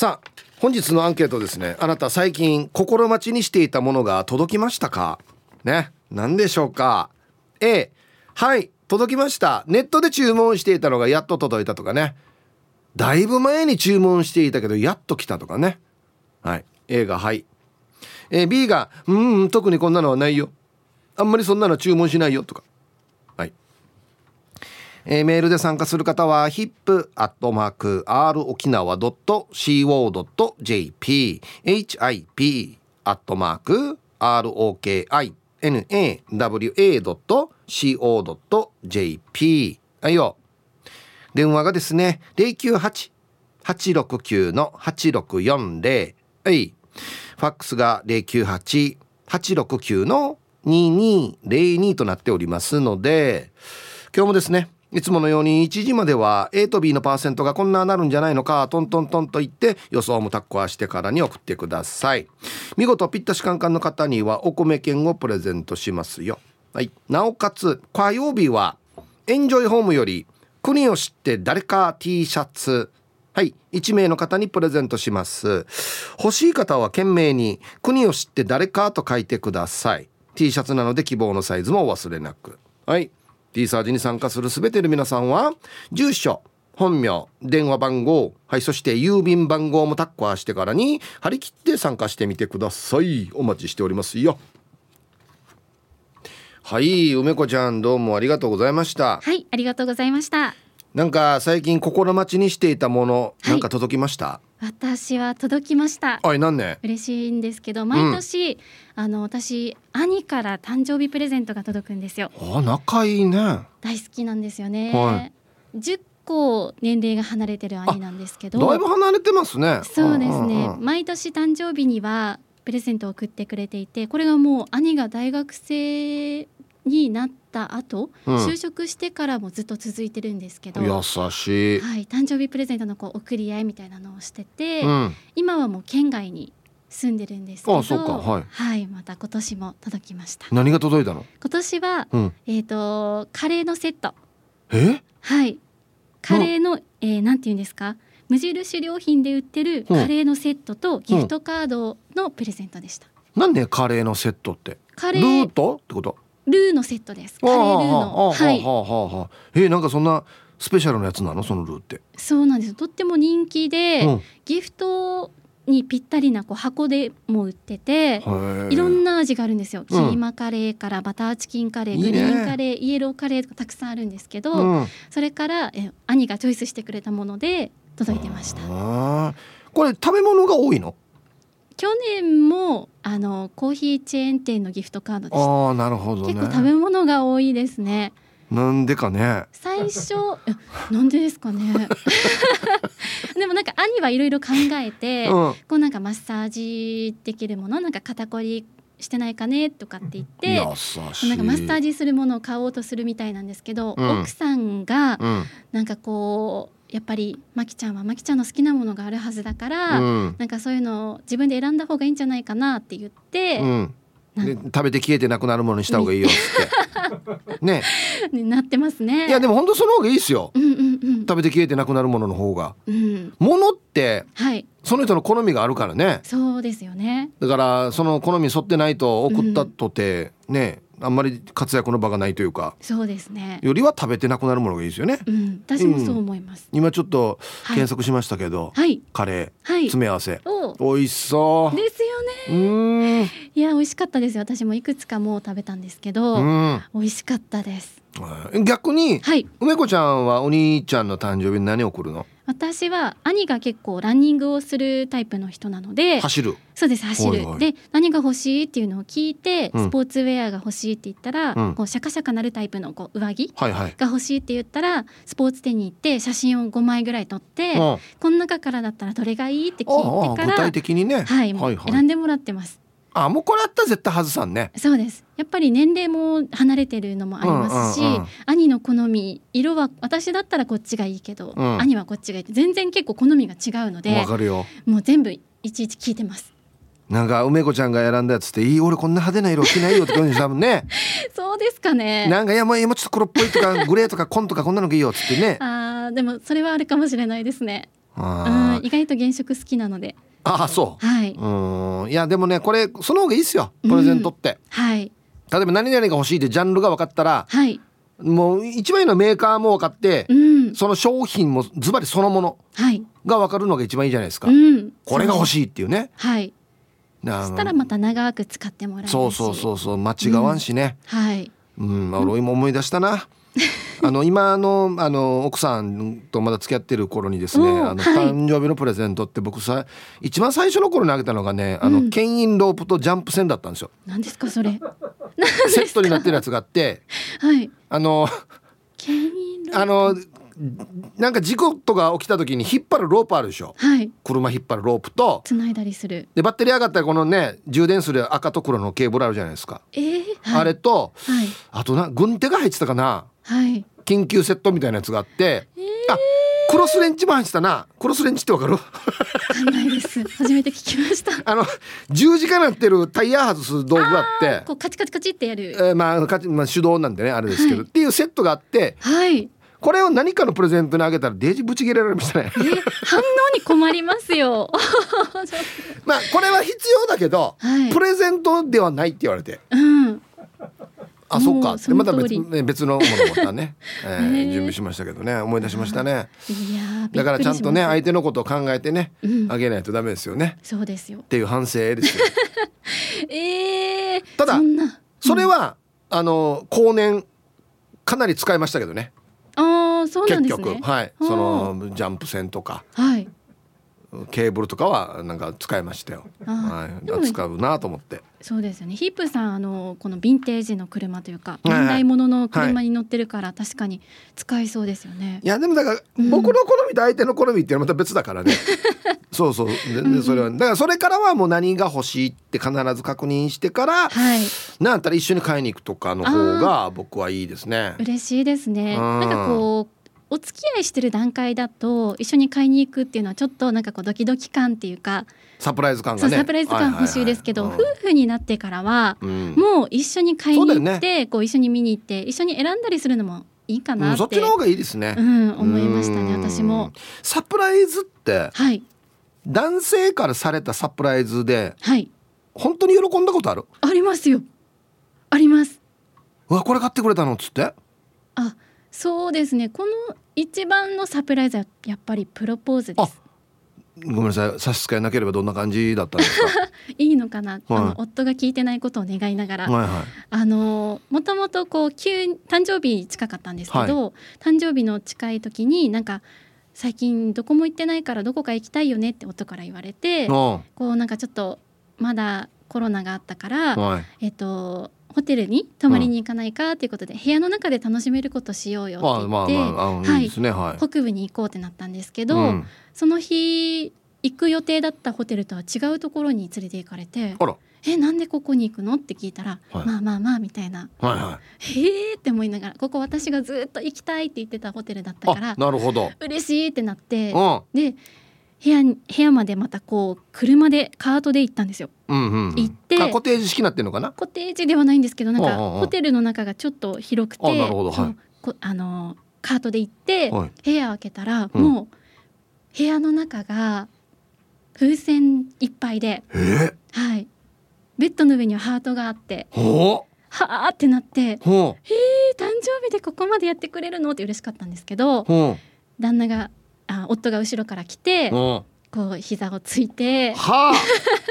さあ本日のアンケートですね。あなた最近心待ちにしていたものが届きましたか？ね。何でしょうか？A はい届きました。ネットで注文していたのがやっと届いたとかね。だいぶ前に注文していたけどやっと来たとかね。はい。A がはい、え B がうん特にこんなのはないよ。あんまりそんなの注文しないよとか。えー、メールで参加する方は hip.r 沖縄 .co.jp hip アットマーク ROKINAWA.co.jp はいよ。電話がですね098-869の8640はい。ファックスが098-869の2202となっておりますので今日もですねいつものように1時までは A と B のパーセントがこんななるんじゃないのかトントントンと言って予想もタッコアしてからに送ってください。見事ピッタシカンカンの方にはお米券をプレゼントしますよ。はい。なおかつ火曜日はエンジョイホームより国を知って誰か T シャツ。はい。1名の方にプレゼントします。欲しい方は懸命に国を知って誰かと書いてください。T シャツなので希望のサイズもお忘れなく。はい。T サージに参加する全ての皆さんは住所本名電話番号はいそして郵便番号もタッカーしてからに張り切って参加してみてください。お待ちしておりますよ。はい梅子ちゃんどうもありがとうございました。はいありがとうございました。なんか最近心待ちにしていたもの、なんか届きました？私は届きました。はい何ね？嬉しいんですけど毎年、うん、あの私兄から誕生日プレゼントが届くんですよ。あ仲いいね。大好きなんですよね、はい、10個年齢が離れてる兄なんですけど。だいぶ離れてますね。そうですね。毎年誕生日にはプレゼントを送ってくれていてこれがもう兄が大学生になった後、うん、就職してからもずっと続いてるんですけど優しい、はい、誕生日プレゼントのこう送り合いみたいなのをしてて、うん、今はもう県外に住んでるんですけどあそうか、はい、はい、また今年も届きました。何が届いたの？今年は、うん、えっ、ー、とカレーのセット。え？はい。カレーの、えー、なんて言うんですか？無印良品で売ってるカレーのセットとギフトカードのプレゼントでした、なんでカレーのセットって？カレールート？ってこと？ルーのセットです。カレールーの。はい。えー、なんかそんなスペシャルなやつなのそのルーってそうなんですとっても人気で、うん、ギフトにぴったりなこう箱でも売ってていろんな味があるんですよ、キーマカレーからバターチキンカレーグリーンカレーイエローカレーとかたくさんあるんですけど、うん、それからえ兄がチョイスしてくれたもので届いてましたこれ食べ物が多いの去年もあのコーヒーチェーン店のギフトカードでああなるほど、ね、結構食べ物が多いですね。なんでかね。最初なんでですかね。でもなんか兄はいろいろ考えて、うん、こうなんかマッサージできるものなんか肩こりしてないかねとかって言ってなんかマッサージするものを買おうとするみたいなんですけど、うん、奥さんがなんかこうやっぱりまきちゃんはまきちゃんの好きなものがあるはずだから、うん、なんかそういうのを自分で選んだ方がいいんじゃないかなって言って、うん、で食べて消えてなくなるものにした方がいいよって。ね。なってますね。いやでも本当その方がいいですよ、うんうんうん、食べて消えてなくなるものの方が、うん、ものって、はい、その人の好みがあるからね。そうですよね。だからその好み沿ってないと送ったとて、ねあんまり活躍の場がないというかそうですね。よりは食べてなくなるものがいいですよね、うん、私もそう思います、うん、今ちょっと検索しましたけど、はい、カレー、はい、詰め合わせ。美味しそう。ですよね。いや美味しかったです。よ私もいくつかもう食べたんですけど、うん、美味しかったです。逆に、はい、梅子ちゃんはお兄ちゃんの誕生日に何を送るの？私は兄が結構ランニングをするタイプの人なので走る。そうです走る、で何が欲しいっていうのを聞いて、うん、スポーツウェアが欲しいって言ったら、うん、こうシャカシャカなるタイプのこう上着が欲しいって言ったら、はいはい、スポーツ店に行って写真を5枚ぐらい撮って、うん、この中からだったらどれがいいって聞いてから具体的にね、はい、はいはい、選んでもらってますあもうこれあったら絶対外さんね。そうです。やっぱり年齢も離れてるのもありますし、うんうんうん、兄の好み色は私だったらこっちがいいけど、うん、兄はこっちがいい。って全然結構好みが違うのでわかるよ。もう全部いちいち聞いてます。なんか梅子ちゃんが選んだやつっていい俺こんな派手な色着ないよって感じしたもんね。そうですかね。なんかいやもう今ちょっと黒っぽいとかグレーとか紺とかこんなのがいいよっつってね。あでもそれはあるかもしれないですね。うん意外と原色好きなのでああそう。はい。うん。いやでもねこれその方がいいっすよ。プレゼントって、うん、はい。例えば何々が欲しいってジャンルが分かったら、はい、もう一番いいのはメーカーも分かって、うん、その商品もズバリそのものが分かるのが一番いいじゃないですか、うん、これが欲しいっていうね。はい。そしたらまた長く使ってもらえるそうそうそうそう。間違わんしね、うん、はい。うん。俺今思い出したな あの今のあの奥さんとまだ付き合ってる頃にですねあの、誕生日のプレゼントって僕さ一番最初の頃にあげたのがね、あの牽引ロープとジャンプ線だったんですよ。何ですかそれ？セットになってるやつがあって、はい、あのあのなんか事故とか起きた時に引っ張るロープあるでしょ、はい、車引っ張るロープと。繋いだりする。でバッテリー上がったらこのね充電する赤と黒のケーブルあるじゃないですか、えーはい、あれと、はい、あとな軍手が入ってたかな、はい、緊急セットみたいなやつがあって、えー、あクロスレンチも入ってたなクロスレンチってわかる？わかんないです初めて聞きました あの十字架なってるタイヤ外す道具があってこうカチカチカチってやる、えー、まあかまあ手動なんでねあれですけど、はい、っていうセットがあってはいこれを何かのプレゼントにあげたらデージブチ切れられましたね。反応に困りますよ。まあこれは必要だけど、はい、プレゼントではないって言われて。うん。あそっか。でまた別,、ね、別のものまたね、えー、準備しましたけどね思い出しましたね。だからちゃんとね相手のことを考えてね、うん、あげないとダメですよね。そうですよ。っていう反省ですよ。えー、ただそれは、あの後年かなり使いましたけどね。ああそうなんですね。結局。はい。そのジャンプ線とかはい。ケーブルとかはなんか使いましたよ。はい、使うなと思って。そうですよね。ヒップさんあのこのヴィンテージの車というか現代ものの車に乗ってるから、確かに使いそうですよね。いやでもだから、僕の好みと相手の好みっていうのはまた別だからね。そうそう全然それは、だからそれからはもう何が欲しいって必ず確認してから、はい、なんやったら一緒に買いに行くとかの方が僕はいいですね。嬉しいですね。なんかこうお付き合いしてる段階だと一緒に買いに行くっていうのはちょっとなんかこうドキドキ感っていうかサプライズ感がね。サプライズ感欲しいですけど、夫婦になってからは、もう一緒に買いに行って、ね、こう一緒に見に行って一緒に選んだりするのもいいかなそっちの方がいいですね、うん、思いましたね私も。サプライズってはい。男性からされたサプライズで、はい、本当に喜んだことある？ありますよ。あります。うわこれ買ってくれたのっつって？あそうですね。この一番のサプライズはやっぱりプロポーズですごめんなさい差し支えなければどんな感じだったんですか？いいのかな、はい、あの夫が聞いてないことを願いながら、はいはい、あのもともとこう急誕生日近かったんですけど、はい、誕生日の近い時になんか最近どこも行ってないからどこか行きたいよねって夫から言われてこうなんかちょっとまだコロナがあったから、はい、えっとホテルに泊まりに行かないかということで、うん、部屋の中で楽しめることしようよって言って、はい、北部に行こうってなったんですけど、うん、その日行く予定だったホテルとは違うところに連れて行かれて「えなんでここに行くの?」って聞いたら「はい、まあまあまあ」みたいな「はいはい、へえ」って思いながらここ私がずっと行きたいって言ってたホテルだったからなるほど。嬉しいってなって、で部屋部屋までまたこう車でカートで行ったんですよ。うんうんうん、行って。コテージ式なってんのかな？コテージではないんですけどなんかホテルの中がちょっと広くてなるほど、はい、あのカートで行って、はい、部屋開けたら、もう部屋の中が風船いっぱいで、はい、ベッドの上にはハートがあってはあってなって「へえ誕生日でここまでやってくれるの?」って嬉しかったんですけど旦那があ夫が後ろから来て、こう膝をついて、はあ、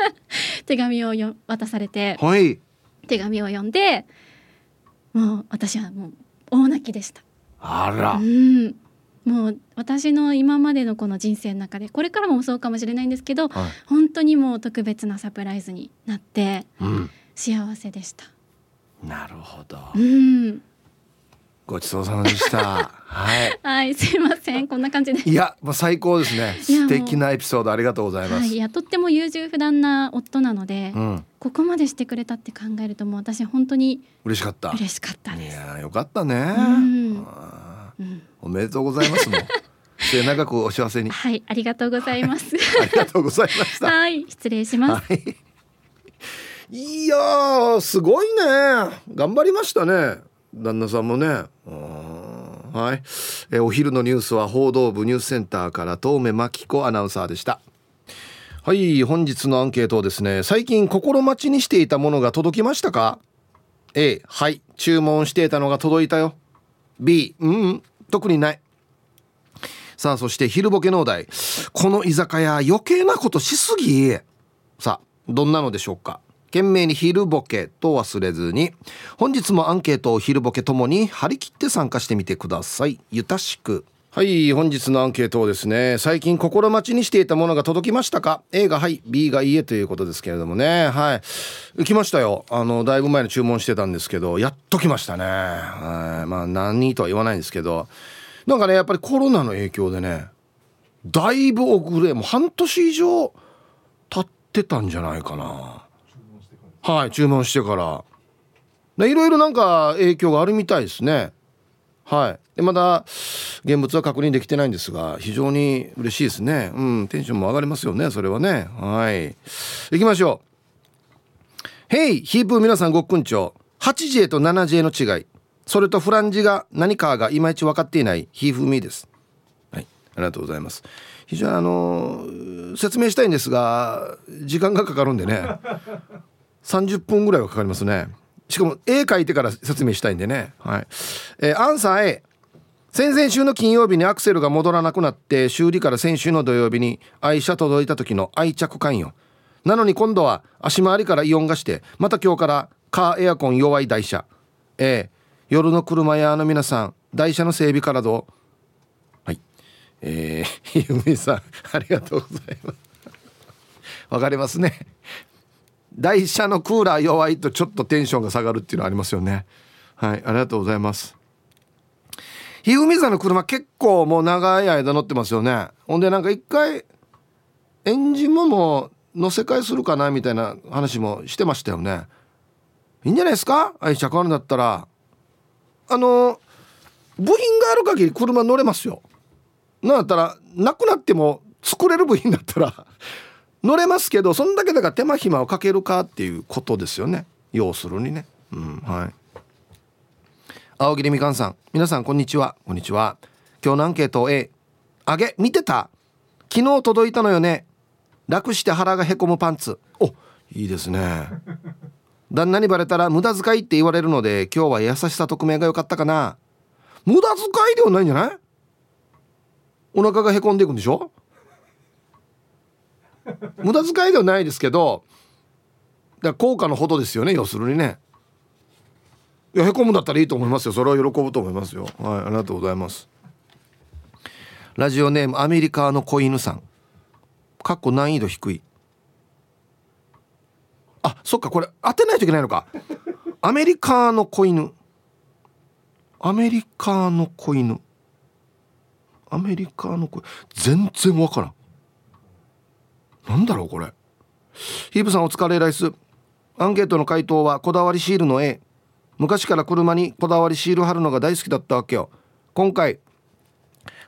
手紙をよ渡されて、はい、手紙を読んでもう私はもう大泣きでした。あら、うん、もう私の今までのこの人生の中でこれからもそうかもしれないんですけど、はい、本当にもう特別なサプライズになって、うん、幸せでした。なるほど。うん。ごちそうさまでした。はい。はい、すいません、こんな感じで。いや、もう最高ですね。素敵なエピソードありがとうございます。はい、いや、とっても優柔不断な夫なので、うん、ここまでしてくれたって考えると、もう私本当に嬉しかった。嬉しかったいや、よかったね。うんうん、おめでとうございますも 末永くお幸せに。はい、ありがとうございます。ありがとうございました。はい、失礼します。はい、いやすごいね。頑張りましたね。旦那さんもね。はい、えお昼のニュースは報道部ニュースセンターから遠目真紀子アナウンサーでした。はい本日のアンケートですね最近心待ちにしていたものが届きましたか？A はい注文していたのが届いたよ。B うん特にない。さあそして昼ボケのお題。この居酒屋余計なことしすぎ？さあどんなのでしょうか？懸命に昼ボケと忘れずに本日もアンケートを昼ボケともに張り切って参加してみてください。ゆたしく。はい本日のアンケートをですね最近心待ちにしていたものが届きましたか？A がはい B がいいえということですけれどもね。はい。来ましたよ。あのだいぶ前に注文してたんですけどやっと来ましたね。はい。まあ何とは言わないんですけど。なんかねやっぱりコロナの影響でねだいぶ遅れもう半年以上経ってたんじゃないかな。はい注文してから。いろいろなんか影響があるみたいですね。はい。でまだ現物は確認できてないんですが非常に嬉しいですね。うんテンションも上がりますよねそれはね。はい。行きましょう。ヘイヒープー皆さんごっくんちょ。8J と 7J の違い。それとフランジが何かがいまいち分かっていない。ヒーフーミーです。はい。ありがとうございます。非常にあの説明したいんですが時間がかかるんでね。30分ぐらいはかかりますね。しかも絵描いてから説明したいんでね。はい、えー、アンサー A 先々週の金曜日にアクセルが戻らなくなって修理から先週の土曜日に愛車届いた時の愛着感よなのに今度は足回りからイオンがしてまた今日からカーエアコン弱い台車。えー、夜の車屋の皆さん台車の整備からどう？はい。えー、ゆみさんありがとうございます。わかりますね。台車のクーラー弱いとちょっとテンションが下がるっていうのありますよね。はいありがとうございます。ひふみさんの車結構もう長い間乗ってますよね。ほんでなんか一回エンジンももう乗せ替えするかなみたいな話もしてましたよね。いいんじゃないですか？愛車買うんだったら。あの部品がある限り車乗れますよ。なんだったらなくなっても作れる部品だったら。乗れますけどそんだけだから手間暇をかけるかっていうことですよね。要するにね。うんはい。青桐みかんさん。皆さんこんにちは。こんにちは。今日のアンケート A あげ見てた？昨日届いたのよね。楽して腹がへこむパンツ。おいいですね。旦那にバレたら無駄遣いって言われるので今日は優しさ匿名が良かったかな。無駄遣いではないんじゃない？お腹がへこんでいくんでしょ？無駄遣いではないですけどだ効果のほどですよね要するにね。いやへこむんだったらいいと思いますよ。それは喜ぶと思いますよ。はいありがとうございます。ラジオネームアメリカの子犬さん。かっこ難易度低い。あそっかこれ当てないといけないのか。アメリカの子犬。アメリカの子犬。アメリカの子全然わからん。なんだろうこれ。ヒープさんお疲れライス。アンケートの回答はこだわりシールの A 昔から車にこだわりシール貼るのが大好きだったわけよ。今回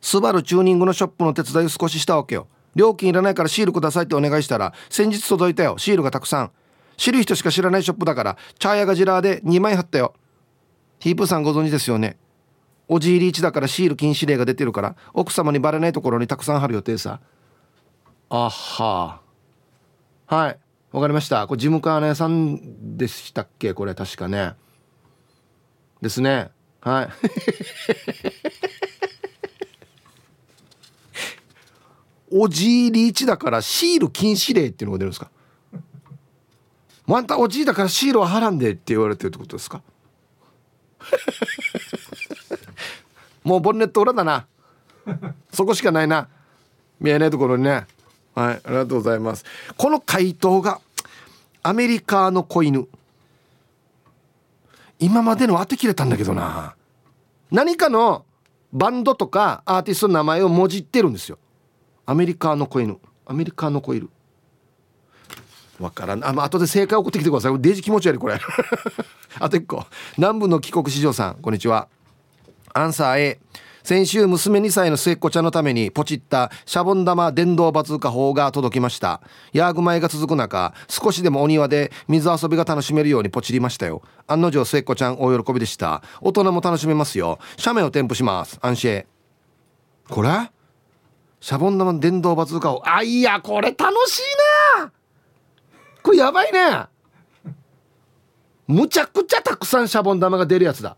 スバルチューニングのショップの手伝いを少ししたわけよ。料金いらないからシールくださいってお願いしたら先日届いたよ。シールがたくさん。知る人しか知らないショップだからチャーヤがジラーで2枚貼ったよ。ヒープさんご存知ですよね。おじいり1だからシール禁止令が出てるから奥様にバレないところにたくさん貼る予定さ。あは。はい。わかりました。これ事務官屋さんでしたっけ？これ確かね。ですね。はい。おじいリーチだからシール禁止令っていうのが出るんですか？あんたおじいだからシールは貼らんでって言われてるってことですか？もうボンネット裏だな。そこしかないな。見えないところにね。はいありがとうございます。この回答がアメリカの子犬。今までの当てきれたんだけどな。何かのバンドとかアーティストの名前をもじってるんですよ。アメリカの子犬。アメリカの子犬。わからん。あ、まあ後で正解送ってきてください。デジ気持ち悪いこれ。あと1個。南部の帰国子女さん。こんにちは。アンサー A 先週娘2歳の末っ子ちゃんのためにポチったシャボン玉電動バズーカ砲が届きました。ヤーグマイが続く中少しでもお庭で水遊びが楽しめるようにポチりましたよ。案の定末っ子ちゃん大喜びでした。大人も楽しめますよ。斜面を添付します。安心。これ？シャボン玉電動バズーカ砲あいやこれ楽しいな！これやばいね！むちゃくちゃたくさんシャボン玉が出るやつだ。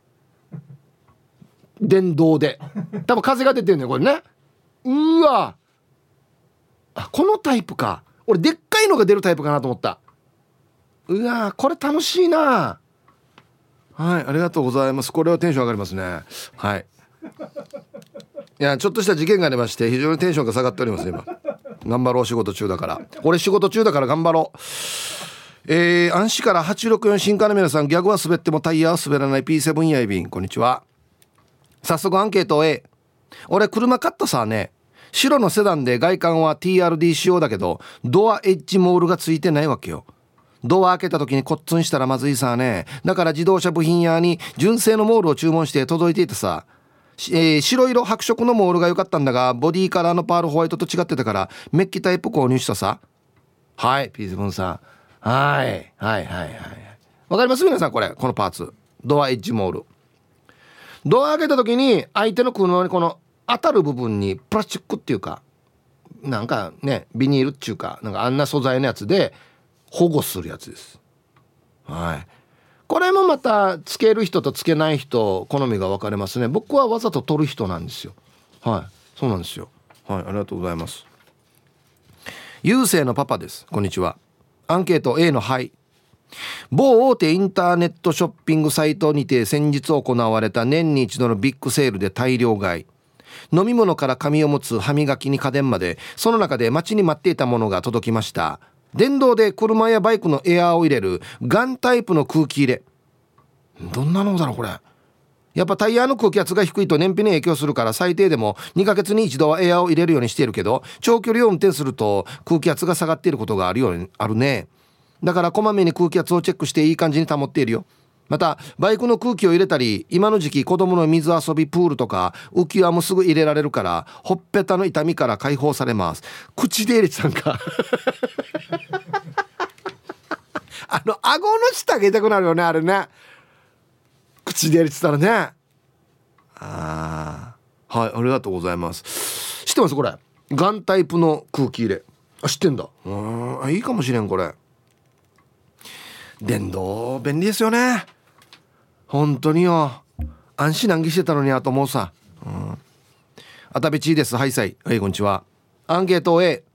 電動で。多分風が出てんねこれね。うわ。あこのタイプか。俺でっかいのが出るタイプかなと思った。うわこれ楽しいな。はいありがとうございます。これはテンション上がりますね。はい。いやちょっとした事件がありまして非常にテンションが下がっております今。頑張ろう仕事中だから。俺仕事中だから頑張ろう。えー、安市から864新刊の皆さんギャグは滑ってもタイヤは滑らない。P7 やいびんこんにちは。早速アンケート A 俺車買ったさね。白のセダンで外観は TRD 仕様だけどドアエッジモールがついてないわけよ。ドア開けた時にコッツンしたらまずいさね。だから自動車部品屋に純正のモールを注文して届いていてさ。えー、白色白色のモールが良かったんだがボディカラーのパールホワイトと違ってたからメッキタイプ購入したさ。はいピースブンさん。はいはいはいはい。わかります？皆さんこれこのパーツ。ドアエッジモール。ドア開けた時に相手の車にこの当たる部分にプラスチックっていうかなんかねビニールっていうかなんかあんな素材のやつで保護するやつです。はい。これもまたつける人とつけない人好みが分かれますね。僕はわざと取る人なんですよ。はい。そうなんですよ。はいありがとうございます。優勢のパパです。こんにちは。アンケート A の「はい」某大手インターネットショッピングサイトにて先日行われた年に一度のビッグセールで大量買い。飲み物から紙を持つ歯磨きに家電までその中で待ちに待っていたものが届きました。電動で車やバイクのエアーを入れるガンタイプの空気入れ。どんなのだろうこれ。やっぱタイヤの空気圧が低いと燃費に影響するから最低でも2ヶ月に一度はエアーを入れるようにしているけど長距離を運転すると空気圧が下がっていることがあるようにあるね。だからこまめに空気圧をチェックしていい感じに保っているよ。またバイクの空気を入れたり今の時期子供の水遊びプールとか浮き輪もすぐ入れられるからほっぺたの痛みから解放されます。口で入れてたんか。あの顎の下が痛くなるよねあれね。口で入れてたらね。ああはいありがとうございます。知ってますこれ？ガンタイプの空気入れ。あ知ってんだ。うんいいかもしれんこれ電動便利ですよね。本当によ。安心難儀してたのにやと思うさ。うん。あたべちです。はいさい。はいこんにちは。アンケート A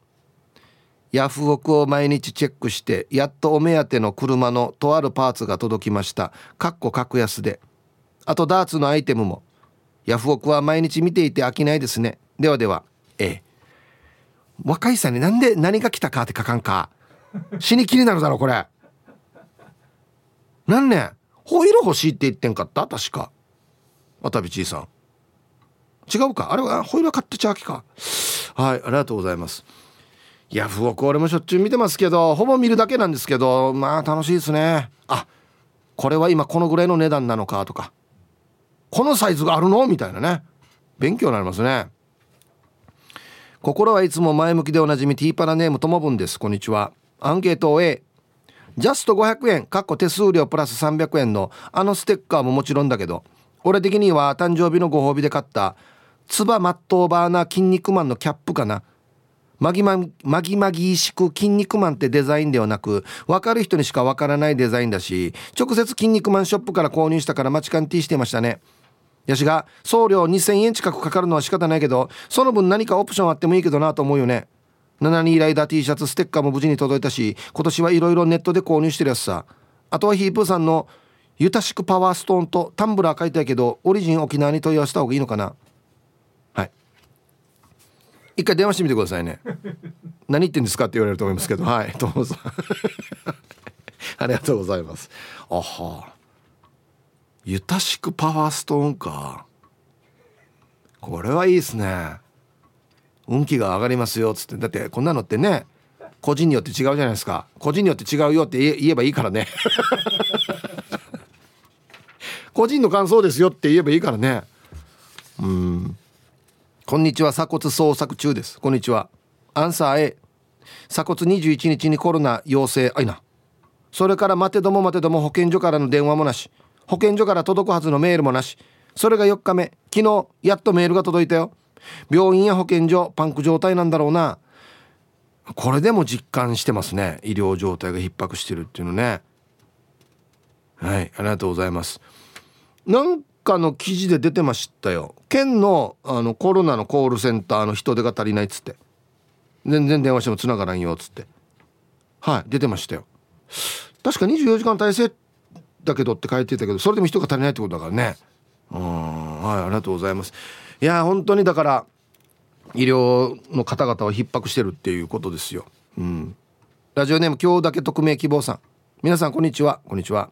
ヤフオクを毎日チェックしてやっとお目当ての車のとあるパーツが届きました。かっこ格安で。あとダーツのアイテムも。ヤフオクは毎日見ていて飽きないですね。ではでは A 若いさんになんで何が来たかって書かんか。死に気になるだろこれ。何ねホイール欲しいって言ってんかった？確か。渡辺ちいさん。違うか？あれはホイール買ってちゃうきか。はいありがとうございます。ヤフオク俺もしょっちゅう見てますけどほぼ見るだけなんですけどまあ楽しいですね。あこれは今このぐらいの値段なのかとか。このサイズがあるの？みたいなね。勉強になりますね。心はいつも前向きでおなじみティーパラネームともぶんです。こんにちは。アンケートを A ジャスト500円かっこ手数料プラス300円のあのステッカーももちろんだけど俺的には誕生日のご褒美で買ったつばマットーバーな筋肉マンのキャップかな。マギママギマギしく筋肉マンってデザインではなく分かる人にしか分からないデザインだし直接筋肉マンショップから購入したからマチカンティーしてましたね。やしが送料2000円近くかかるのは仕方ないけどその分何かオプションあってもいいけどなと思うよね。7人ライダー T シャツステッカーも無事に届いたし今年はいろいろネットで購入してるやつさ。あとはヒープーさんのゆたしくパワーストーンとタンブラー書いてあるけどオリジン沖縄に問い合わせた方がいいのかな。はい。一回電話してみてくださいね。何言ってんですかって言われると思いますけど。はいどうぞ。ありがとうございます。あは。ゆたしくパワーストーンか。これはいいですね。運気が上がりますよっつって。だってこんなのってね個人によって違うじゃないですか。個人によって違うよって言えばいいからね。個人の感想ですよって言えばいいからね。うん。こんにちは鎖骨捜索中です。こんにちは。アンサー A 鎖骨21日にコロナ陽性。あいな。それから待てども待てども保健所からの電話もなし。保健所から届くはずのメールもなし。それが4日目。昨日やっとメールが届いたよ。病院や保健所パンク状態なんだろうな。これでも実感してますね。医療状態が逼迫してるっていうのね。はいありがとうございます。なんかの記事で出てましたよ。県のあのコロナのコールセンターの人手が足りないっつって。全然電話しても繋がらんよっつって。はい出てましたよ。確か24時間体制だけどって書いてたけどそれでも人が足りないってことだからね。うんはいありがとうございます。いや本当にだから医療の方々は逼迫してるっていうことですよ。うん。ラジオネーム今日だけ匿名希望さん。皆さんこんにちは。こんにちは。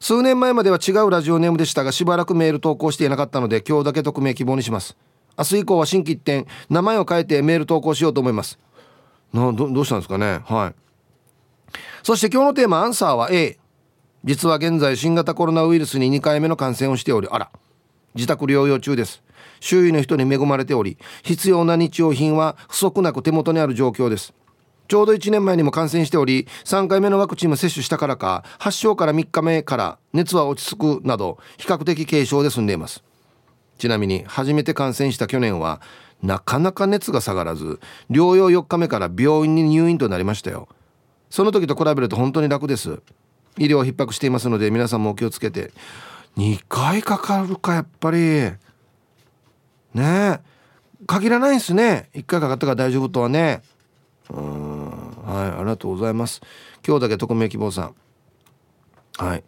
数年前までは違うラジオネームでしたがしばらくメール投稿していなかったので今日だけ匿名希望にします。明日以降は新規一点名前を変えてメール投稿しようと思います。などどうしたんですかね？はい。そして今日のテーマアンサーは A 実は現在新型コロナウイルスに2回目の感染をしておりあら自宅療養中です。周囲の人に恵まれており必要な日用品は不足なく手元にある状況です。ちょうど1年前にも感染しており3回目のワクチンも接種したからか発症から3日目から熱は落ち着くなど比較的軽症で済んでいます。ちなみに初めて感染した去年はなかなか熱が下がらず療養4日目から病院に入院となりましたよ。その時と比べると本当に楽です。医療逼迫していますので皆さんもお気をつけて。2回かかるかやっぱり。ねえ。限らないですね。1回かかったから大丈夫とはね。うん。はいありがとうございます。今日だけ匿名希望さん。はい、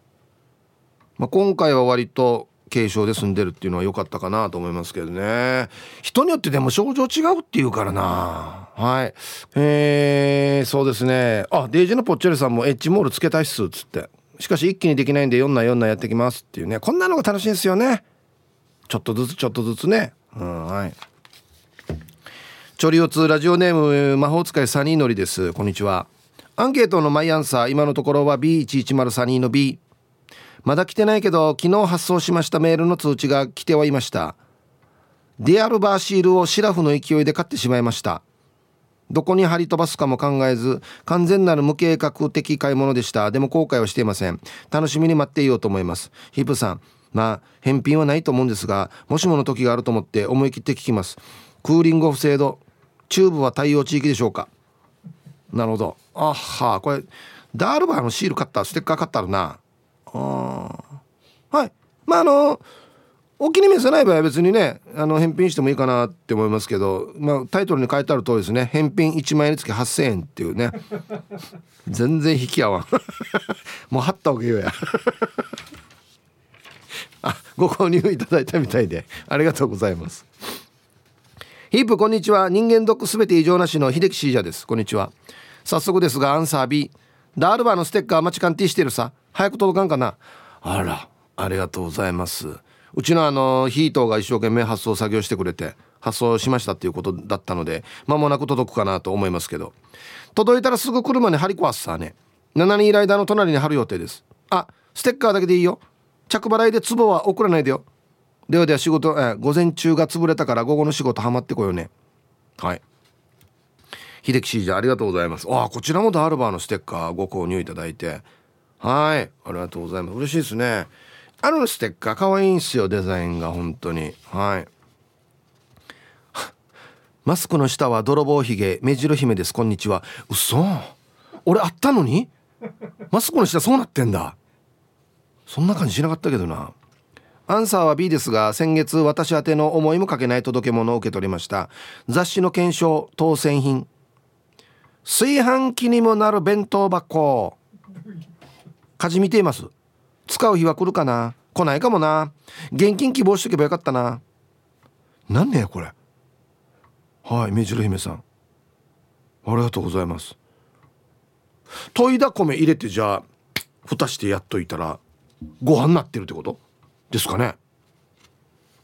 まあ、今回は割と軽症で済んでるっていうのは良かったかなと思いますけどね。人によってでも症状違うっていうからな。はい。えー、そうですね。あデイジのぽっちゃりさんもエッジモールつけたいっすっつって。しかし一気にできないんで4な4なやってきますっていうね。こんなのが楽しいんですよね。ちょっとずつちょっとずつね。うんはい。チョリオツラジオネーム魔法使いサニーのりです。こんにちは。アンケートのマイアンサー今のところは B110 サニーの B まだ来てないけど昨日発送しましたメールの通知が来てはいました。デアルバーシールをシラフの勢いで買ってしまいました。どこに貼り飛ばすかも考えず完全なる無計画的買い物でした。でも後悔はしていません。楽しみに待っていようと思います。ヒップさんまあ返品はないと思うんですがもしもの時があると思って思い切って聞きます。クーリングオフ制度チューブは対応地域でしょうか？なるほど。あはあこれダールバーのシール買ったステッカー買ったらな。あはい。まああのお気に召さない場合は別にねあの返品してもいいかなって思いますけど、まあ、タイトルに書いてある通りですね。返品1万円につき8,000円っていうね。全然引き合わん。もう貼ったわけよや。あご購入いただいたみたいでありがとうございます。ヒープこんにちは。人間ドックすべて異常なしの秀樹シージャです。こんにちは。早速ですがアンサー B ダールバーのステッカー待ちカンティしてるさ。早く届かんかな。あらありがとうございます。うちのあのヒートが一生懸命発送作業してくれて発送しましたっていうことだったので間もなく届くかなと思いますけど。届いたらすぐ車に貼り壊すさね。7人ライダーの隣に貼る予定です。あステッカーだけでいいよ。着払いで壺は送らないでよ。ではでは仕事、え午前中が潰れたから午後の仕事ハマってこようね。はい。秀樹シージャありがとうございます。あこちらもダールバーのステッカーご購入いただいて。はい。ありがとうございます。嬉しいですね。あのステッカー可愛いんすよデザインが本当に。はい。マスクの下は泥棒ひげ目白姫です。こんにちは。嘘。俺あったのに？マスクの下そうなってんだ。そんな感じしなかったけどな。アンサーは B ですが先月私宛ての思いもかけない届け物を受け取りました。雑誌の検証当選品。炊飯器にもなる弁当箱。家事見ています。使う日は来るかな？来ないかもな。現金希望しとけばよかったな。何ねこれ。はい目白姫さん。ありがとうございます。研いだ米入れてじゃあ蓋してやっといたらご飯なってるってこと？ですかね。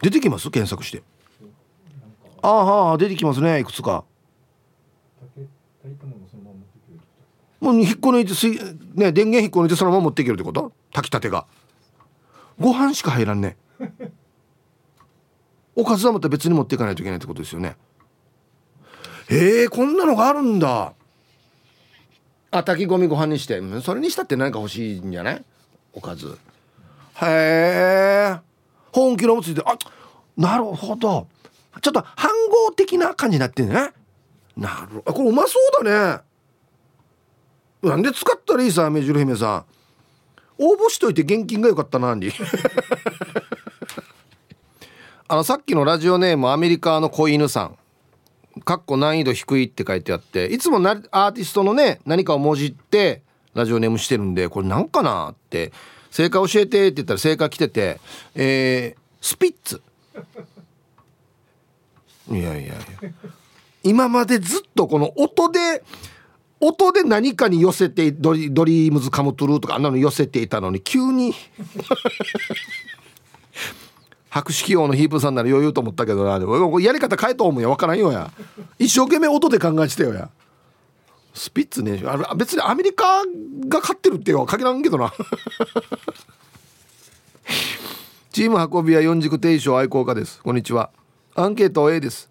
出てきます？検索して。ああ出てきますねいくつか。もう引っこ抜いて水、ね、電源引っこ抜いてそのまま持っていけるってこと？炊きたてが。ご飯しか入らんね。おかずはまた別に持っていかないといけないってことですよね。えー、こんなのがあるんだ。あ炊き込みご飯にして。それにしたって何か欲しいんじゃない？おかず。へえ本気のもついてあなるほど。ちょっと飯合的な感じになってんね。なるこれうまそうだね。なんで使ったらいいさ目白姫さん。応募しといて現金が良かったなに あのさっきのラジオネームアメリカの子犬さん。かっこ難易度低いって書いてあっていつもなアーティストのね何かをもじってラジオネームしてるんでこれなんかなって正解教えてって言ったら正解来ててえー、スピッツ。いやいやいや。今までずっとこの音で音で何かに寄せてドリドリームズカムトゥルーとかあんなの寄せていたのに急に。博識王のヒープさんなら余裕と思ったけどな。でもやり方変えと思うや分からんよや。一生懸命音で考えてたよや。スピッツね。あ別にアメリカが勝ってるってよ限らんけどな。チーム運びは四軸定称愛好家です。こんにちは。アンケート A です。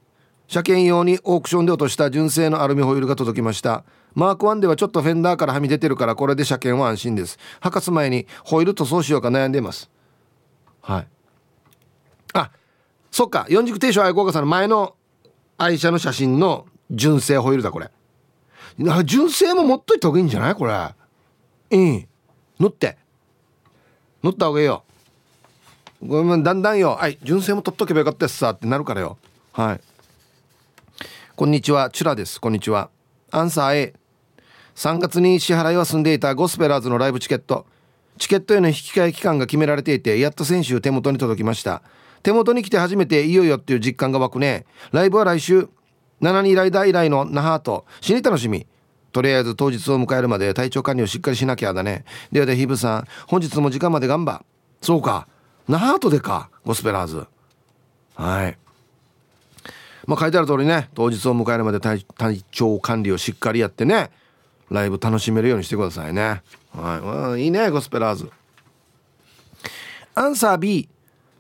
車検用にオークションで落とした純正のアルミホイールが届きました。マーク1ではちょっとフェンダーからはみ出てるからこれで車検は安心です。履かす前にホイール塗装しようか悩んでいます。はい。あそっか。四軸停車愛好家さんの前の愛車の写真の純正ホイールだこれ。純正も持っといた方がいいんじゃない？これ。うん。塗って。塗った方がいいよ。ごめんだんだんよ。はい純正も取っとけばよかったっすさってなるからよ。はい。こんにちは。チュラです。こんにちは。アンサー A 3月に支払いは済んでいたゴスペラーズのライブチケット。チケットへの引き換え期間が決められていてやっと先週手元に届きました。手元に来て初めていよいよっていう実感が湧くね。ライブは来週。7人ライダー以来の那覇と。死に楽しみ。とりあえず当日を迎えるまで体調管理をしっかりしなきゃだね。ではでヒブさん本日も時間まで頑張。そうか。那覇とでか。ゴスペラーズ。はい。まあ、書いてある通りね当日を迎えるまで体調管理をしっかりやってねライブ楽しめるようにしてくださいね。はい、いいねゴスペラーズ。アンサー B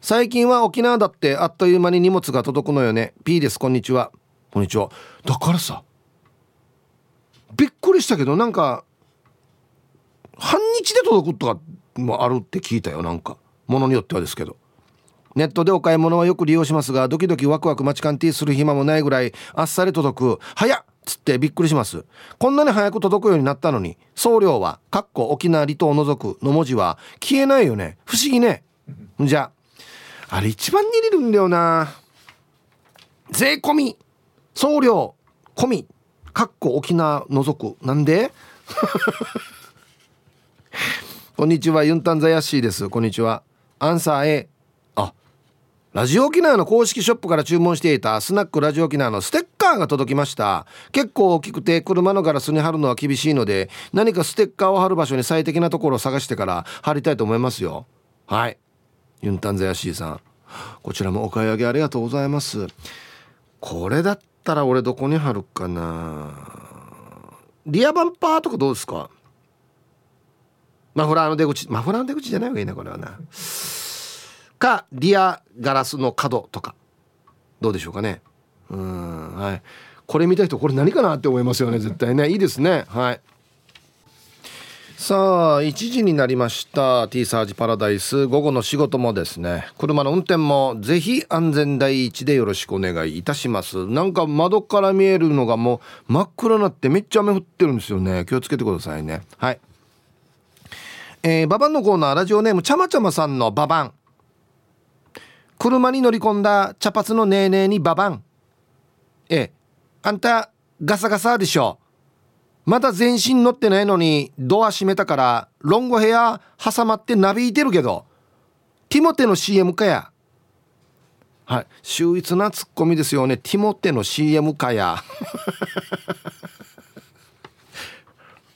最近は沖縄だってあっという間に荷物が届くのよね。P です。こんにちは。こんにちは。だからさびっくりしたけどなんか半日で届くとかもあるって聞いたよなんか。ものによってはですけど。ネットでお買い物はよく利用しますがドキドキワクワク待ちカンティーする暇もないぐらいあっさり届く。早っつってびっくりします。こんなに早く届くようになったのに送料はかっこ沖縄離島を除くの文字は消えないよね。不思議ね。じゃああれ一番に入れるんだよな。税込み。送料込み。かっこ沖縄除く。なんで？こんにちはユンタンザヤッシーです。こんにちは。アンサー A ラジオ沖縄の公式ショップから注文していたスナックラジオ沖縄のステッカーが届きました。結構大きくて車のガラスに貼るのは厳しいので何かステッカーを貼る場所に最適なところを探してから貼りたいと思いますよ。はい。ユンタンザヤシーさん。こちらもお買い上げありがとうございます。これだったら俺どこに貼るかな。リアバンパーとかどうですか？マフラーの出口。マフラーの出口じゃない方がいいなこれはな。かリアガラスの角とか。どうでしょうかね。うんはい。これ見た人これ何かなって思いますよね絶対ね。いいですね。はい。さあ1時になりました。T サージパラダイス。午後の仕事もですね。車の運転もぜひ安全第一でよろしくお願いいたします。なんか窓から見えるのがもう真っ暗になってめっちゃ雨降ってるんですよね。気をつけてくださいね。はい。えー、ババンのコーナー。ラジオネームちゃまちゃまさんのババン。車に乗り込んだ茶髪のネーネーにババン。ええ。あんたガサガサでしょ。まだ全身乗ってないのにドア閉めたからロングヘア挟まってなびいてるけどティモテの CM かや。はい。秀逸なツッコミですよね。ティモテの CM かや。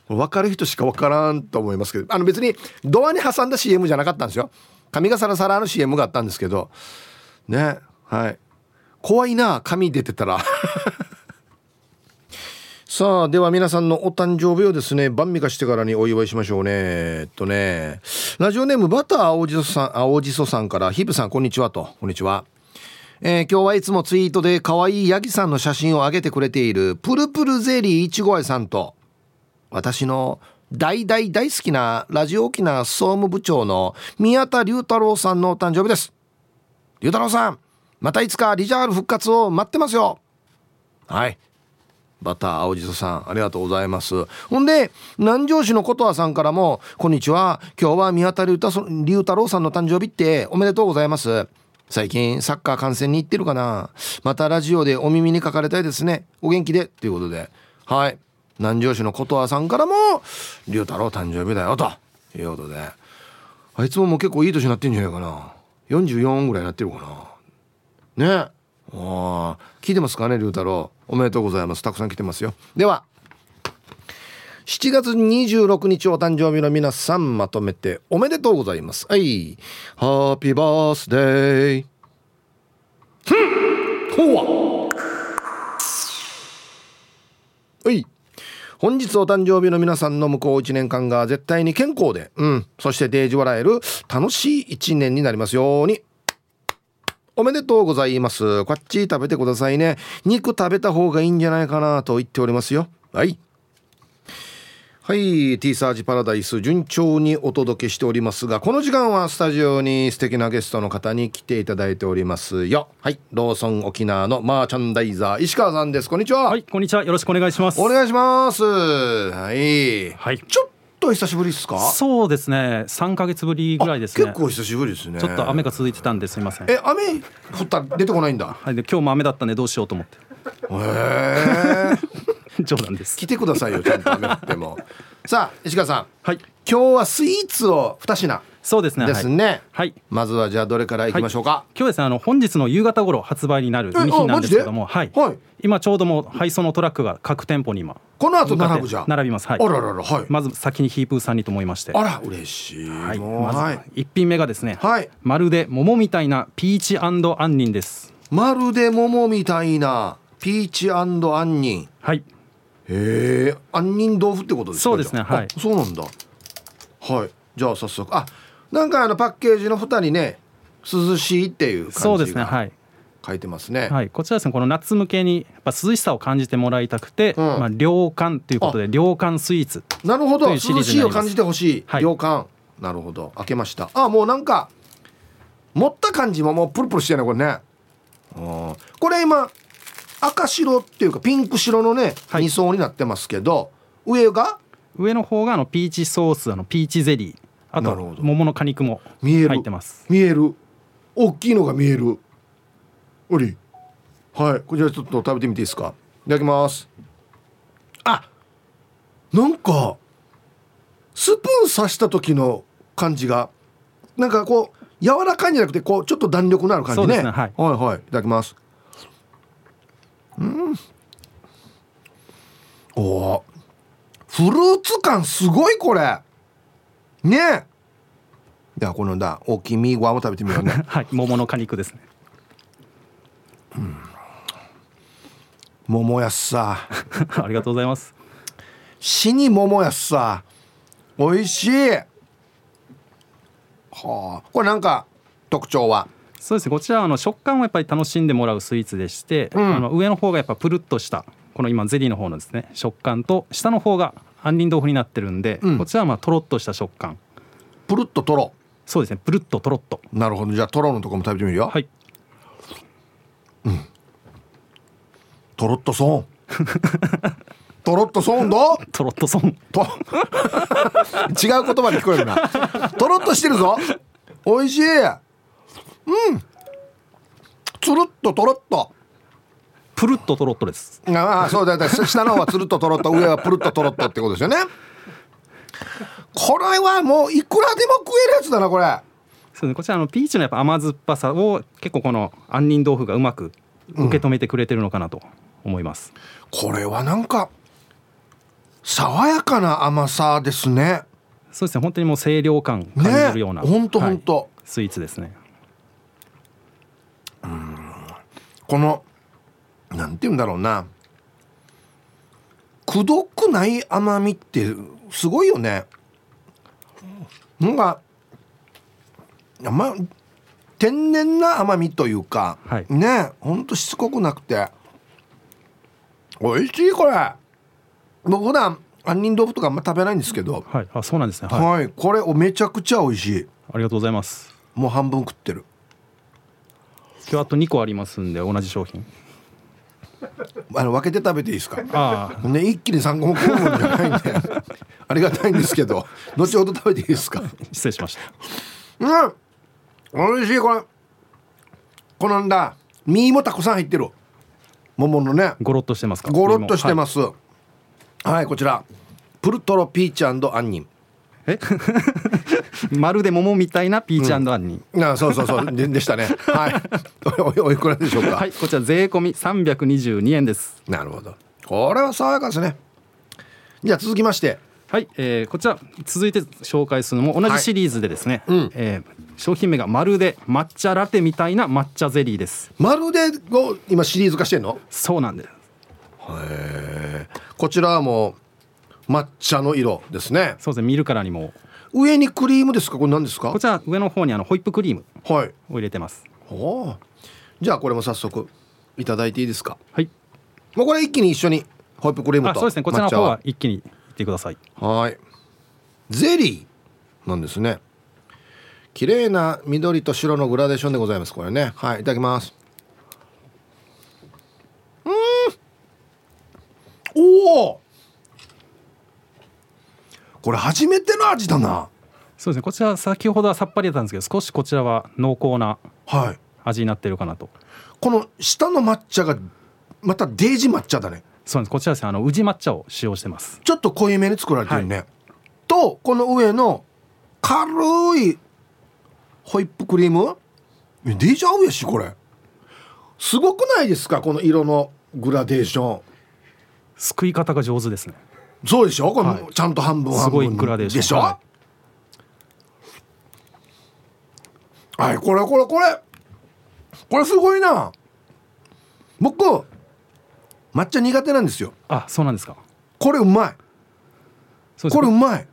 分かる人しか分からんと思いますけど。あの別にドアに挟んだ CM じゃなかったんですよ。髪がサラサラの CM があったんですけど。ね。はい。怖いな髪出てたら。さあでは皆さんのお誕生日をですね晩味化してからにお祝いしましょうね。えっとねラジオネームバター青じそさん青じそさんからヒブさんこんにちはと。こんにちは。えー、今日はいつもツイートで可愛いヤギさんの写真を上げてくれているプルプルゼリーいちごあさんと私の大大大好きなラジオ沖縄総務部長の宮田龍太郎さんのお誕生日です。龍太郎さんまたいつかリジャール復活を待ってますよ。はい。バター青じそさんありがとうございます。ほんで南城市の琴葉さんからも「こんにちは。今日は宮田龍太郎さんの誕生日っておめでとうございます」最近サッカー観戦に行ってるかな。またラジオでお耳にかかれたいですね。お元気でということで。はい。南城市の琴葉さんからも龍太郎誕生日だよと。いうことで。あいつももう結構いい年になってんじゃないかな。44ぐらいになってるかな。ね。ああ聞いてますかね龍太郎。おめでとうございます。たくさん来てますよ。では7月26日お誕生日の皆さんまとめておめでとうございます。はい。ハッピーバースデーほわは。い。本日お誕生日の皆さんの向こう1年間が絶対に健康で、うん、そしてデージ笑える楽しい1年になりますように。おめでとうございます。こっち食べてくださいね。肉食べた方がいいんじゃないかなと言っておりますよ。はい。はい。T サージパラダイス順調にお届けしておりますがこの時間はスタジオに素敵なゲストの方に来ていただいておりますよ。はい。ローソン沖縄のマーチャンダイザー石川さんです。こんにちは。はい。こんにちは。よろしくお願いします。お願いします。はい。はい。ちょっと久しぶりですか？そうですね。三ヶ月ぶりぐらいですね。結構久しぶりですね。ちょっと雨が続いてたんですみません。え雨降った出てこないんだ？はい。で今日も雨だったんでどうしようと思って。へえ 冗談です。来てくださいよちゃんと雨降っても。さあ石川さん、はい、今日はスイーツを2品そうですね。ですね、はい、まずはじゃあどれからいきましょうか、はい、今日ですねあの本日の夕方頃発売になる2品なんですけどもはい、はい、今ちょうども配送のトラックが各店舗に今この後並ぶじゃ並びます。はい。あらららはい。まず先にヒープーさんにと思いまして。あら嬉しい。はい。まず一品目がですねはい。まるで桃みたいなピーチ杏仁です。まるで桃みたいなピーチ杏仁。はい。へえ杏仁豆腐ってことですか？そうですねはい。そうなんだ。はい。じゃあ早速。あなんかあのパッケージの蓋にね涼しいっていうそうですねはい。書いてますね。はい、こちらですね、この夏向けにやっぱ涼しさを感じてもらいたくて、うん、まあ涼感ということで涼感スイーツなるほど。涼しいを感じてほしい、はい、涼感。なるほど。開けました。あもうなんか持った感じももうプルプルしてるねこれね。これ今赤白っていうかピンク白のね、はい、2層になってますけど上が？上の方があのピーチソースあのピーチゼリーあと桃の果肉も入ってます。見える。大きいのが見える。おり。はい。こちらちょっと食べてみていいですか？いただきます。あなんかスプーン刺した時の感じがなんかこう柔らかいんじゃなくてこうちょっと弾力のある感じね、ね、はい、はいはい。いただきます。うん。おフルーツ感すごいこれねえ。ではこのだ大きいミーゴアも食べてみようね。はい桃の果肉ですね。うん。桃やっさ。ありがとうございます。死に桃やっさ。美味しい。はあ。これなんか特徴は？そうですね。こちらはあの食感をやっぱり楽しんでもらうスイーツでして、うん、あの上の方がやっぱプルッとしたこの今ゼリーの方のですね食感と下の方が杏仁豆腐になってるんで、うん、こちらはまあとろっとした食感。プルッととろそうですねプルッととろっと。なるほど。じゃあとろのとこも食べてみるよ。はい。うん。とろっ とそうとろっとそうどとろっとそうと違う言葉で聞こえるな。とろっとしてるぞ。美味しい。うん。つるっととろっとプルッととろっとです。ああそうだだ下の方はつるっととろっと上はプルッととろっとってことですよね。これはもういくらでも食えるやつだなこれ。そうね。こちらのピーチのやっぱ甘酸っぱさを結構この杏仁豆腐がうまく受け止めてくれてるのかなと思います、うん、これはなんか爽やかな甘さですね。そうですね。本当にもう清涼感感じるような、ね、本当本当、スイーツですね。うん。このなんて言うんだろうな。くどくない甘みってすごいよね。なんかま天然な甘みというか、はい、ねほんとしつこくなくて。美味しいこれ。もう普段杏仁豆腐とかあんま食べないんですけど。はい。あそうなんですね。はい、はい、これめちゃくちゃ美味しい。ありがとうございます。もう半分食ってる。今日あと2個ありますんで同じ商品あの分けて食べていいですか？ね一気に3個も食うもんじゃないんで。ありがたいんですけど。後ほど食べていいですか？失礼しました。うん。美味しいこれ。このんだ身もたくさん入ってる。桃のね。ゴロッとしてますか？ゴロッとしてます、はい、はい、こちら。プルトロピーチ杏仁え？まるで桃みたいなピーチ杏仁、うん、あそうそうそう。ででしたね。はい。おいくらでしょうか？はいこちら税込み322円です。なるほど。これは爽やかですね。じゃあ続きまして。はい、えー、こちら続いて紹介するのも同じシリーズでですね、はいうん、えー、商品名がまるで抹茶ラテみたいな抹茶ゼリーです。まるでを今シリーズ化してんの？そうなんです。へえこちらはもう抹茶の色ですね。そうですね。見るからにも。上にクリームですか？これ何ですか？こちら上の方にあのホイップクリームを入れてます、はい、じゃあこれも早速いただいていいですか？はい。もうこれ一気に一緒にホイップクリームとそうですね。こちらの方は一気にってください。はい。ゼリーなんですね。綺麗な緑と白のグラデーションでございますこれね。はいいただきますうんおおこれ初めての味だな。そうですね。こちら先ほどはさっぱりだったんですけど少しこちらは濃厚な味になってるかなと、はい、この下の抹茶がまたデージ抹茶だね。そうです。こちらですね。あの宇治抹茶を使用してます。ちょっと濃いめに作られてるね、はい、とこの上の軽いホイップクリーム？デージ合うやしこれ。すごくないですか？この色のグラデーション。すくい方が上手ですねそうでしょ？このちゃんと半分半分すごいグラデーションでしょ、はい、はい、これこれこれ。これすごいな。僕抹茶苦手なんですよ。あそうなんですか。これうまい。これうまい。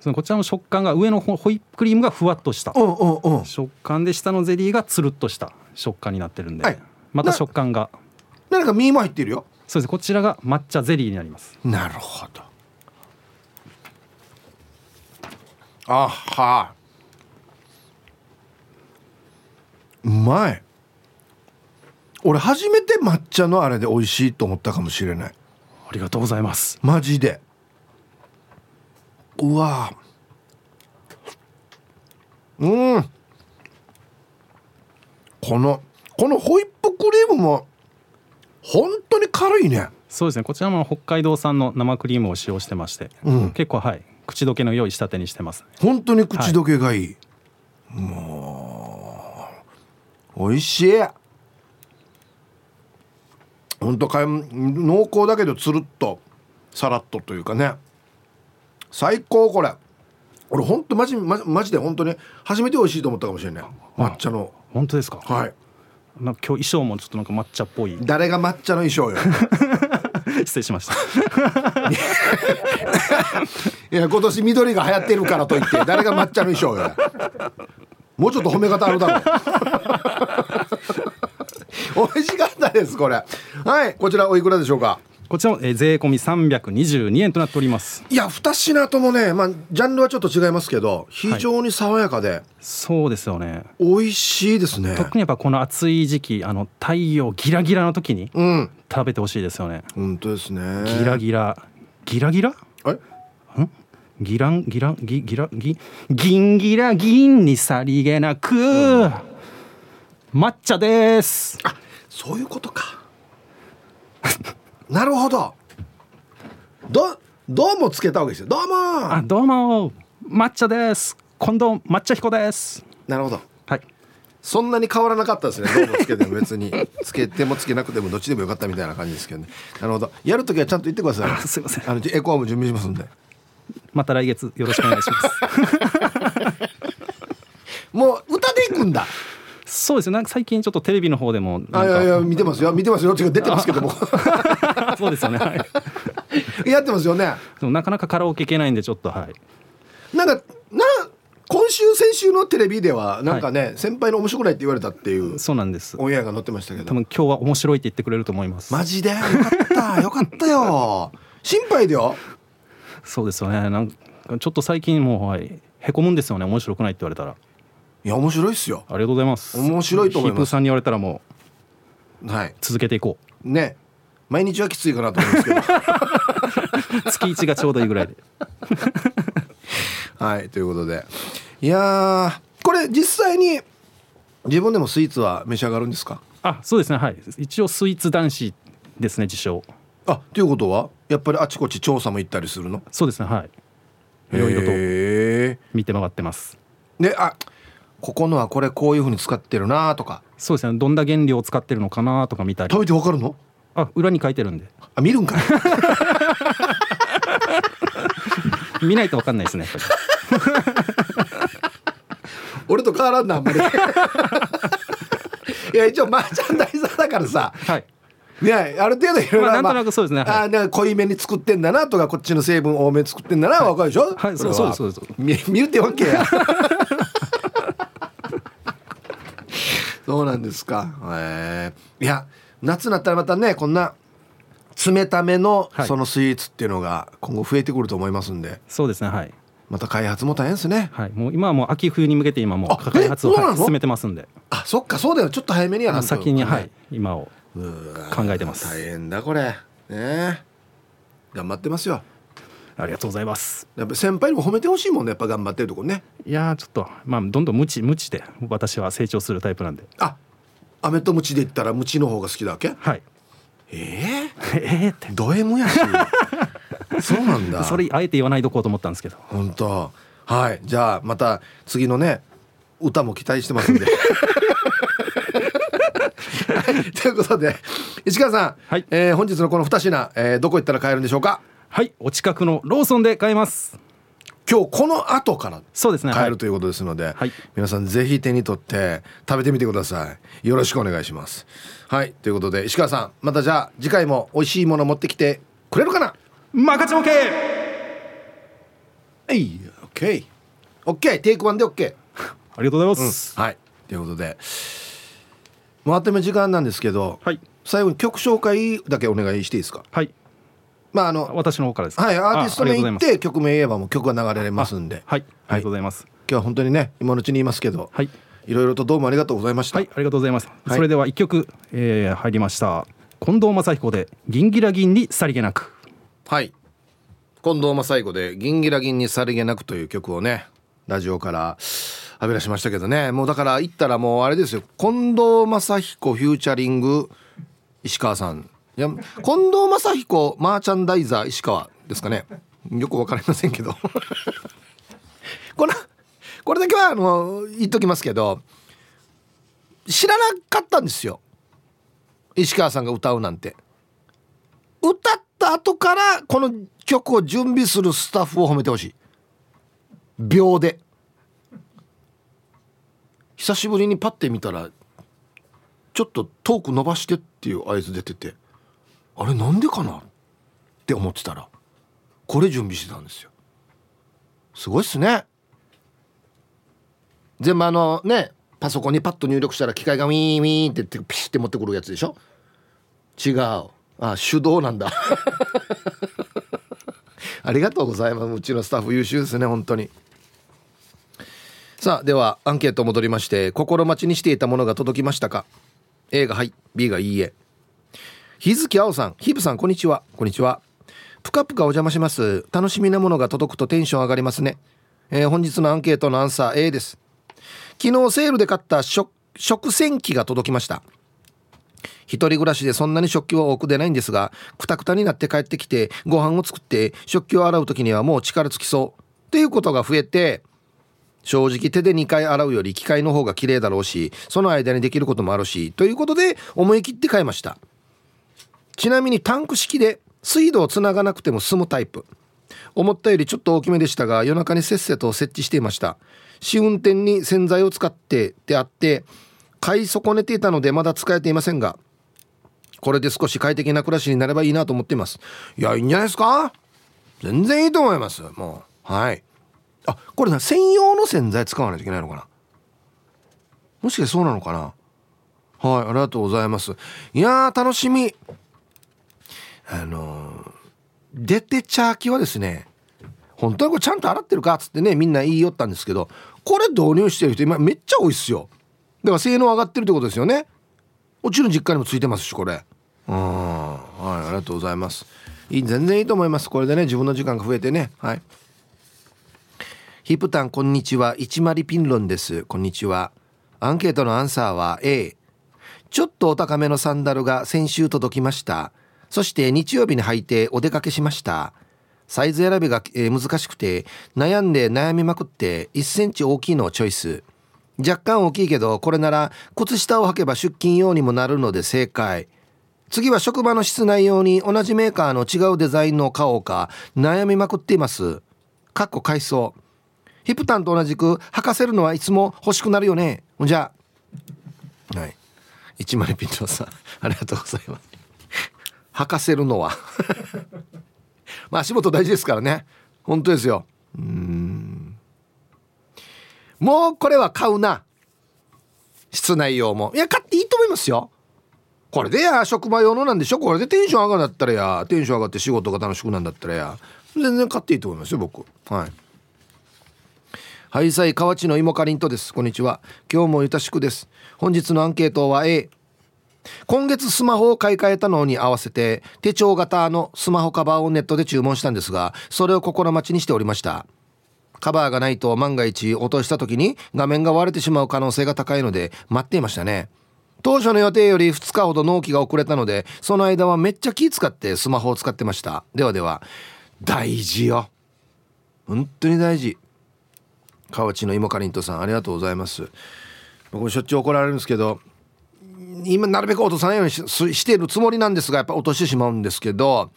そのこちらの食感が上のホイップクリームがふわっとした、うんうんうん、食感で下のゼリーがつるっとした。食感になってるんで、はい、また食感が。何か身も入ってるよ。そうです。こちらが抹茶ゼリーになります。なるほどあはうまい。俺初めて抹茶のあれで美味しいと思ったかもしれない。ありがとうございます。マジで。うわ。うん。このこのホイップクリームも本当に軽いね。そうですね。こちらも北海道産の生クリームを使用してまして、うん、結構はい口どけの良い仕立てにしてます、本当に口どけがいい、はい、もう美味しい。本当か濃厚だけどつるっとさらっとというかね。最高これ。俺本当マジママジで本当に初めて美味しいと思ったかもしれない。抹茶の。本当ですか？はい。なんか今日衣装もちょっとなんか抹茶っぽい。誰が抹茶の衣装よ。失礼しました いや今年緑が流行ってるからといって 誰が抹茶の衣装よ。もうちょっと褒め方あるだろう。美味しかったですこれ。はいこちらおいくらでしょうか？こちらも、えー、税込み322円となっております。いや2品ともねまあジャンルはちょっと違いますけど非常に爽やかで、はい、そうですよね。美味しいですね。特にやっぱこの暑い時期あの太陽ギラギラの時に食べてほしいですよね、うん、本当ですね。ギラギラ。ギラギラ？ギランギランギギラギギンギラ銀にさりげなく、うん、抹茶です。あそういうことか。なるほど。どどうもつけたわけですよ。どうも。あどうも。抹茶です。近藤抹茶彦です。なるほど。はい。そんなに変わらなかったですね。どうもつけても別に。つけてもつけなくてもどっちでもよかったみたいな感じですけどね。なるほど。やるときはちゃんと言ってください。すいません。あのエコーも準備しますんでまた来月よろしくお願いします。もう歌でいくんだ。そうですねなんか最近ちょっとテレビの方でもあいやいや見てますよ。見てますよ。違う出てますけども。そうですよね、はい、やってますよね。でもなかなかカラオケ行けないんでちょっとはい。なんかな今週先週のテレビではなんかね、はい、先輩の面白くないって言われたっていうそうなんです。オンエアが載ってましたけど。多分今日は面白いって言ってくれると思います。マジで？よかった。よかったよ。心配だよそうですよね。なんかちょっと最近もう、はい、へこむんですよね。面白くないって言われたら。いや面白いっすよ。ありがとうございます。面白いと思います。ヒープさんに言われたらもうはい。続けていこう。ね。毎日はきついかなと思うんですけど。月一がちょうどいいぐらいで。はいということで。いやこれ実際に自分でもスイーツは召し上がるんですか？あそうですね。はい。一応スイーツ男子ですね自称。あということは？やっぱりあちこち調査も行ったりするの？そうですねはい。いろいろと見て回ってます。であここのはこれこういうふうに使ってるなとか。そうですねどんな原料を使ってるのかなとか見たり。食べてわかるの？あ裏に書いてるんで。あ見るんか 見ないとわかんないですね 俺と変わらんなあんまり。いや一応マーチャンダイザーだからさ、はい、ね。ある程度いろいろ、まあ、なんとなくそうですね、はい、あ濃いめに作ってんだなとかこっちの成分多めに作ってんだな、はい、分かるでしょ？はいそうそうそうそう見見るってわけや。そうなんですか。へえいや夏になったらまたねこんな冷ためのそのスイーツっていうのが今後増えてくると思いますんで、そうですねはい。また開発も大変ですね。はい。もう今はもう秋冬に向けて今もう開発を、はい、進めてますんで。あそっかそうだよ。ちょっと早めにやら先にはい。今を考えてます。大変だこれ。ね。頑張ってますよ。ありがとうございます。やっぱ先輩にも褒めてほしいもんね。やっぱ頑張ってるとこね。いやちょっとまあどんどん無知無知で私は成長するタイプなんで。あ飴とムチで言ったらムチの方が好きだわけ？はい。えー、えー、って。ド M やし。そうなんだ。それあえて言わないとこうと思ったんですけど。本当。はい。じゃあまた次のね歌も期待してますんで。はい、ということで石川さん、はい。えー、本日のこの2品、えー、どこ行ったら買えるんでしょうか？はい。お近くのローソンで買えます。今日この後からそうですね。買えるということですので、はい、皆さんぜひ手に取って食べてみてください。よろしくお願いします。はい。ということで石川さんまたじゃあ次回も美味しいもの持ってきてくれるかな？任せ OK はいオッケー。オッケー。テイクワンでオッケー。ありがとうございます、うん、はい。ということでもうあっという間時間なんですけど、はい、最後に曲紹介だけお願いしていいですか？はい。まああの私の方からですはいアーティスト名言って曲名言えばもう曲が流れますんで。はい。ありがとうございます、今日は本当にね今のうちに言いますけどはい。いろいろとどうもありがとうございました。はいありがとうございます、それでは一曲、えー、入りました。近藤正彦で銀ギラ銀にさりげなく。はい。近藤正彦で銀ギラ銀にさりげなくという曲をねラジオから浴び出しましたけどね。もうだから言ったらもうあれですよ。近藤正彦フューチャリング石川さん。いや近藤正彦マーチャンダイザー石川ですかね。よく分かりませんけど。このこれだけはあの言っときますけど知らなかったんですよ。石川さんが歌うなんて。歌った後からこの曲を準備するスタッフを褒めてほしい。秒で。久しぶりにパッて見たらちょっとトーク伸ばしてっていう合図出ててあれなんでかなって思ってたらこれ準備してたんですよ。すごいっすね。全部あのねパソコンにパッと入力したら機械がウィーンウィーンってピシッて持ってくるやつでしょ？違う。あ手動なんだ。ありがとうございます。うちのスタッフ優秀ですね本当に。さあではアンケート戻りまして心待ちにしていたものが届きましたか？A がはい B がいいえ。日月青さんヒブさんこんにちは。こんにちは。ぷかぷかお邪魔します。楽しみなものが届くとテンション上がりますね、えー、本日のアンケートのアンサー A です。昨日セールで買った食洗機が届きました。一人暮らしでそんなに食器は多く出ないんですがくたくたになって帰ってきてご飯を作って食器を洗う時にはもう力尽きそう。っていうことが増えて正直手で2回洗うより機械の方が綺麗だろうしその間にできることもあるしということで思い切って買いました。ちなみにタンク式で水道をつながなくても済むタイプ。思ったよりちょっと大きめでしたが夜中にせっせと設置していました。試運転に洗剤を使ってであって買い損ねていたのでまだ使えていませんがこれで少し快適な暮らしになればいいなと思っています。いやいいんじゃないですか？全然いいと思います。もうはい。あこれな専用の洗剤使わないといけないのかな？もしかしてそうなのかな？はいありがとうございます。いやー楽しみ。あのー、出てチャーキはですね本当にこれちゃんと洗ってるかっつってねみんな言いよったんですけどこれ導入してる人今めっちゃ多いっすよ。だから性能上がってるってことですよね。うちの実家にもついてますしこれ。うんはいありがとうございます。いい全然いいと思います。これでね自分の時間が増えてね。はい。ヒプタンこんにちは。一丸ピンロンです。こんにちは。アンケートのアンサーは A ちょっとお高めのサンダルが先週届きました。そして日曜日に履いてお出かけしました。サイズ選びが、え、難しくて悩んで悩みまくって1センチ大きいのをチョイス。若干大きいけどこれなら靴下を履けば出勤用にもなるので正解。次は職場の室内用に同じメーカーの違うデザインの買おうか悩みまくっています。かっこ海藻ヒプタンと同じく履かせるのはいつも欲しくなるよね。じゃはい。一丸ピントさんありがとうございます。履かせるのは。まあ足元大事ですからね。本当ですよ。うん。もうこれは買うな。室内用も。いや買っていいと思いますよ。これでや職場用のなんでしょ。これでテンション上がるんだったらや。テンション上がって仕事が楽しくなんだったらや。全然買っていいと思いますよ僕。はい。ハイサイ河内の芋かりんとです。こんにちは。今日もゆたしくです。本日のアンケートは A 今月スマホを買い替えたのに合わせて手帳型のスマホカバーをネットで注文したんですがそれを心待ちにしておりました。カバーがないと万が一落とした時に画面が割れてしまう可能性が高いので待っていましたね。当初の予定より2日ほど納期が遅れたのでその間はめっちゃ気使ってスマホを使ってました。ではでは大事よ。本当に大事。河内の芋かりんとさんありがとうございます。僕もしょっちゅう怒られるんですけど今なるべく落とさないようにしているつもりなんですがやっぱ落としてしまうんですけど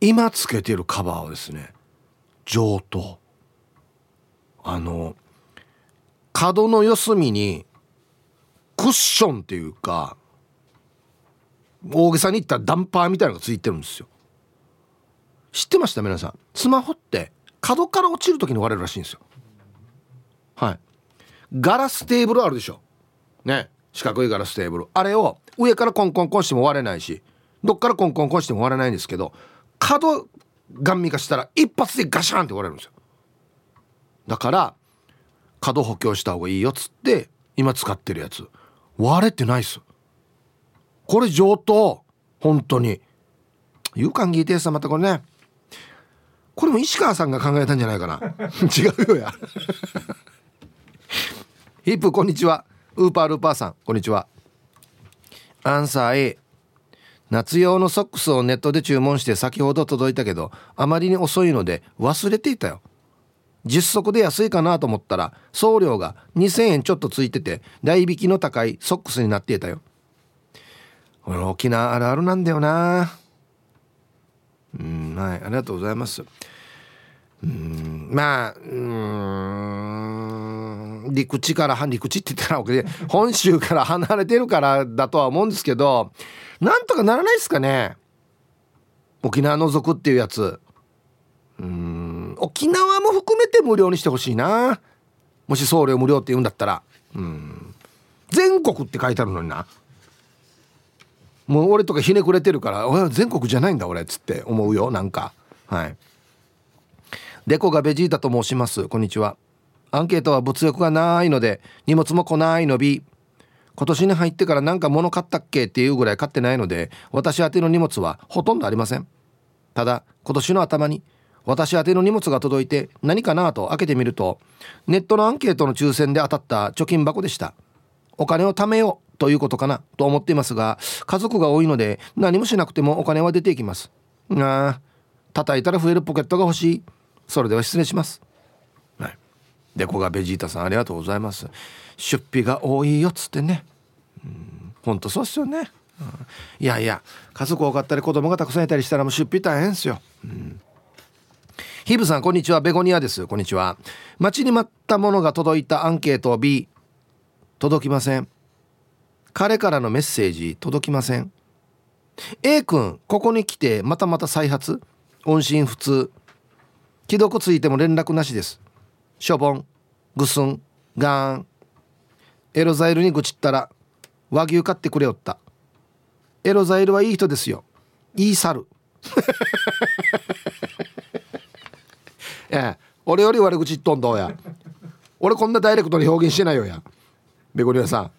今つけてるカバーはですね上等。あの角の四隅にクッションっていうか大げさに言ったらダンパーみたいなのがついてるんですよ。知ってました？皆さん。スマホって角から落ちる時に割れるらしいんですよ。はい。ガラステーブルあるでしょ。ね。四角いガラステーブル。あれを上からコンコンコンしても割れないしどっからコンコンコンしても割れないんですけど角ガンミ化したら一発でガシャンって割れるんですよ。だから角補強した方がいいよっつって今使ってるやつ。割れてないっす。これ上等。本当に。勇敢ギーテーさんまたこれね。これも石川さんが考えたんじゃないかな。違うよや。ヒップこんにちは。ウーパールーパーさんこんにちは。アンサー A 夏用のソックスをネットで注文して先ほど届いたけどあまりに遅いので忘れていたよ。実測で安いかなと思ったら送料が2000円ちょっとついてて代引きの高いソックスになっていたよ。これ沖縄あるあるなんだよな。うんはいありがとうございます。うんまあうん。陸地から陸地って言ったらわけで 本州から離れてるからだとは思うんですけどなんとかならないですかね。沖縄除くっていうやつ。うん。沖縄も含めて無料にしてほしいな。もし送料無料って言うんだったら。うん。全国って書いてあるのにな。もう俺とかひねくれてるから俺全国じゃないんだ俺っつって思うよなんか。はい。デコがベジータと申します。こんにちは。アンケートは物欲がないので荷物も来ないのび今年に入ってから何か物買ったっけっていうぐらい買ってないので私宛ての荷物はほとんどありません。ただ今年の頭に私宛ての荷物が届いて何かなと開けてみるとネットのアンケートの抽選で当たった貯金箱でした。お金を貯めようということかなと思っていますが家族が多いので何もしなくてもお金は出ていきます。ああ叩いたら増えるポケットが欲しい。それでは失礼します。でこがベジータさんありがとうございます。出費が多いよっつってね。うんほんとそうっすよね、うん、いやいや家族多かったり子供がたくさんいたりしたらもう出費大変ですよ。うん。ヒブさんこんにちは。ベゴニアです。こんにちは。待ちに待ったものが届いたアンケート B 届きません。彼からのメッセージ届きません。A 君ここに来てまたまた再発？音信不通。既読ついても連絡なしです。しょぼんぐすんガーン。エロザイルに愚痴ったら和牛買ってくれよった。エロザイルはいい人ですよ。いい猿。ええ。俺より悪口言っとんどうや。俺こんなダイレクトに表現してないよや。ベゴリアさん。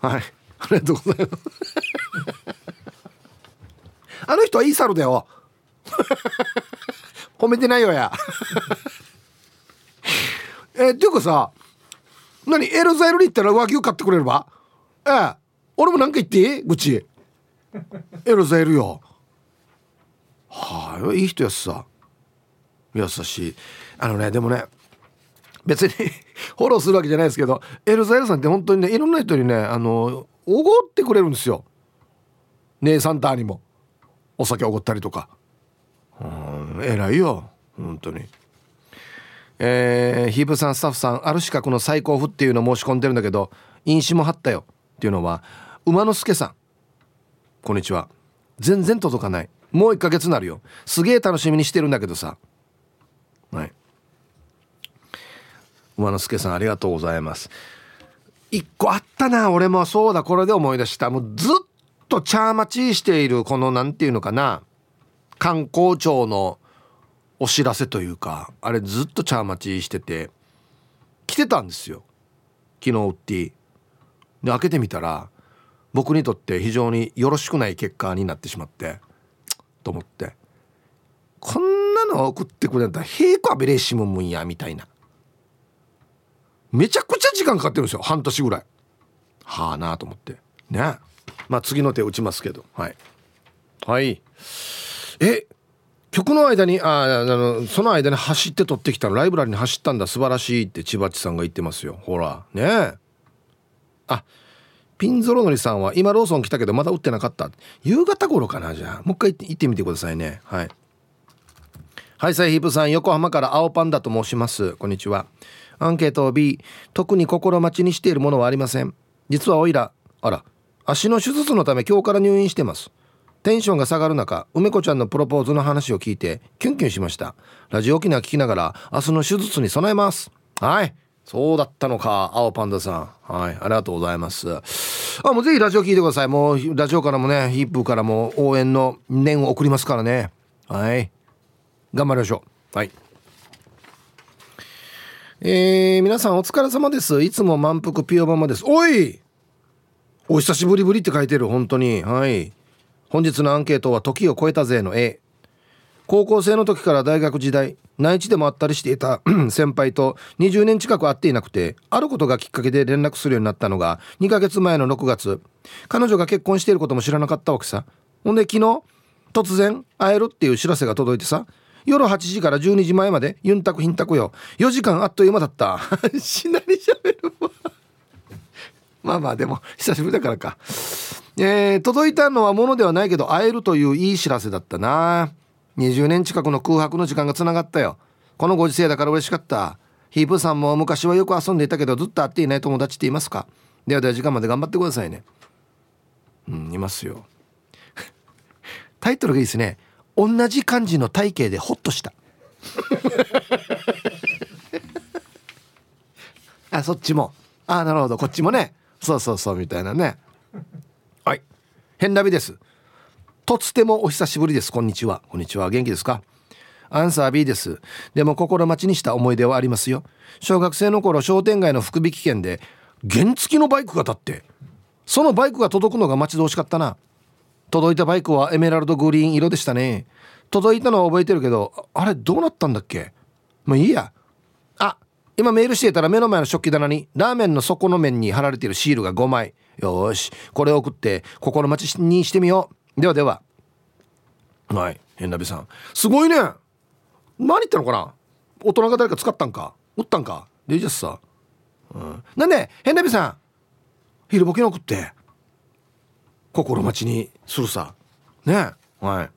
はい。ありがとうございます。あの人はいい猿だよ。褒めてないよや。えっていうかさ何エロザイルに行ったら和牛買ってくれれば？ええ。俺も何か言っていい？愚痴。エロザイルよ。はあいい人やすさ。優しい。あのねでもね別に フォローするわけじゃないですけどエルザエルさんって本当にねいろんな人にねあのおごってくれるんですよ。姉さんたにも。お酒おごったりとか。うん偉いよ。本当に。えー、ヒープさんスタッフさんある資格の最高付っていうの申し込んでるんだけど飲酒も貼ったよ。っていうのは馬之助さん。こんにちは。全然届かない。もう1ヶ月になるよ。すげえ楽しみにしてるんだけどさ。はい。馬之助さんありがとうございます。一個あったな。俺もそうだ。これで思い出した。もうずっと茶待ちしているこの何て言うのかな。観光庁のお知らせというかあれずっと茶待ちしてて来てたんですよ。昨日ウッディで開けてみたら僕にとって非常によろしくない結果になってしまってと思って。こんなの送ってくれたら平行アベレーシムムンやみたいな。めちゃくちゃ時間かかってるんですよ半年ぐらい。はあなあと思って。ね。まあ次の手打ちますけど。はい。はい。え曲の間にああのその間に走って撮ってきたの。ライブラリに走ったんだ。素晴らしいって千葉地さんが言ってますよ。ほら。ね。えあピンゾロノリさんは今ローソン来たけどまだ売ってなかった。夕方頃かなじゃあ。もう一回行ってみてくださいね。はい。はいサイヒープさん横浜から青パンダと申します。こんにちは。アンケート B 特に心待ちにしているものはありません。実はおいらあら足の手術のため今日から入院してます。テンションが下がる中梅子ちゃんのプロポーズの話を聞いてキュンキュンしました。ラジオ沖縄聞きながら明日の手術に備えます。はい。そうだったのか青パンダさん。はい。ありがとうございます。あもうぜひラジオ聞いてください。もうラジオからもねヒップからも応援の念を送りますからね。はい。頑張りましょう。はい。えー、皆さんお疲れ様です。いつも満腹ピオママです。おい！お久しぶりぶりって書いてる、本当に。はい。本日のアンケートは時を超えたぜの A。高校生の時から大学時代、内地でもあったりしていた 先輩と20年近く会っていなくて、あることがきっかけで連絡するようになったのが2ヶ月前の6月。彼女が結婚していることも知らなかったわけさ。ほんで昨日、突然会えるっていう知らせが届いてさ、夜8時から12時前までユンタクヒンタクよ4時間あっという間だった しなりしゃべるわまあまあでも久しぶりだからかえー、届いたのはものではないけど会えるといういい知らせだったな。20年近くの空白の時間がつながったよ。このご時世だから嬉しかった。ヒープさんも昔はよく遊んでいたけどずっと会っていない友達っていますか？ではでは時間まで頑張ってくださいね。うんいますよ。タイトルがいいですね。同じ感じの体型でホッとした。あそっちも。あなるほど。こっちもね。そうそうそうみたいなね。変ラビです。とつてもお久しぶりです。こんにちは。こんにちは。元気ですか？アンサー B です。でも心待ちにした思い出はありますよ。小学生の頃商店街の福引券で原付のバイクが立ってそのバイクが届くのが待ち遠しかったな。届いたバイクはエメラルドグリーン色でしたね。届いたのは覚えてるけどあれどうなったんだっけ？もういいや。あ今メールしてたら目の前の食器棚にラーメンの底の面に貼られてるシールが5枚。よし。これを送って心待ちにしてみよう。ではでは。はい。変なべさん。すごいね。何言ったのかな。大人が誰か使ったんか。打ったんか。でいいじゃさ、うん、なんで変なべさん。昼ボケの送って。心待ちにするさ。ね。はい。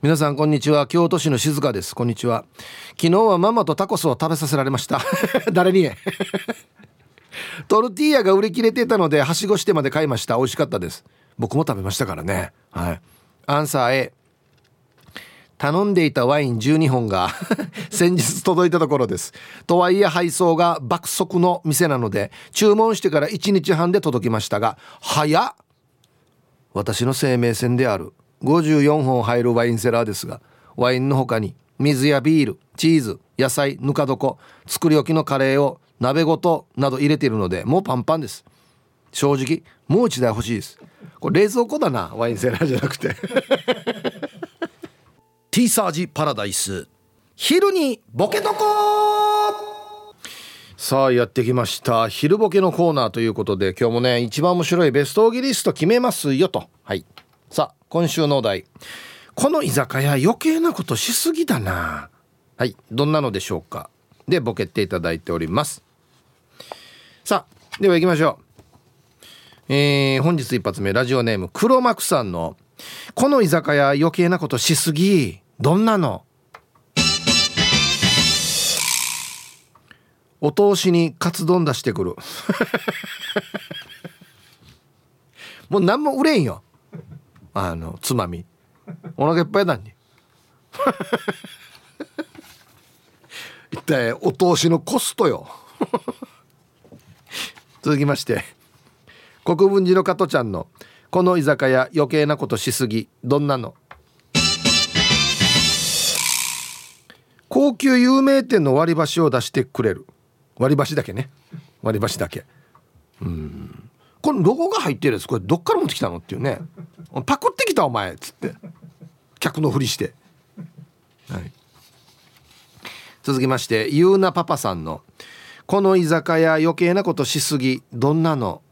皆さんこんにちは。京都市の静香です。こんにちは。昨日はママとタコスを食べさせられました。誰に？トルティーヤが売り切れてたのではしごしてまで買いました。美味しかったです。僕も食べましたからね。はい。アンサー A 頼んでいたワイン12本が 先日届いたところです。とはいえ配送が爆速の店なので注文してから1日半で届きましたが早っ。私の生命線である。54本入るワインセラーですがワインの他に水やビールチーズ野菜ぬか床作り置きのカレーを鍋ごとなど入れているのでもうパンパンです。正直もう一台欲しいです。これ冷蔵庫だな。ワインセラーじゃなくて。ティーサージパラダイス。昼にボケとこさあやってきました。昼ボケのコーナーということで今日もね一番面白いベストオギリスト決めますよと。はい。さあ今週のお題。この居酒屋余計なことしすぎだな。はい。どんなのでしょうか。でボケていただいておりますさあでは行きましょう。えー、本日一発目ラジオネーム黒幕さんの「この居酒屋余計なことしすぎどんなの?」お通しにカツ丼出してくる。もう何も売れんよ。あのつまみ。お腹いっぱいだに。一体お通しのコストよ。続きまして国分寺の加トちゃんの「この居酒屋余計なことしすぎどんなの?」高級有名店の割り箸を出してくれる。割り箸だけね。割り箸だけ。うん。このロゴが入ってるやつこれどっから持ってきたのっていうね。パクってきたお前っつって。客のふりして、はい、続きましてゆうなパパさんの「この居酒屋余計なことしすぎどんなの?」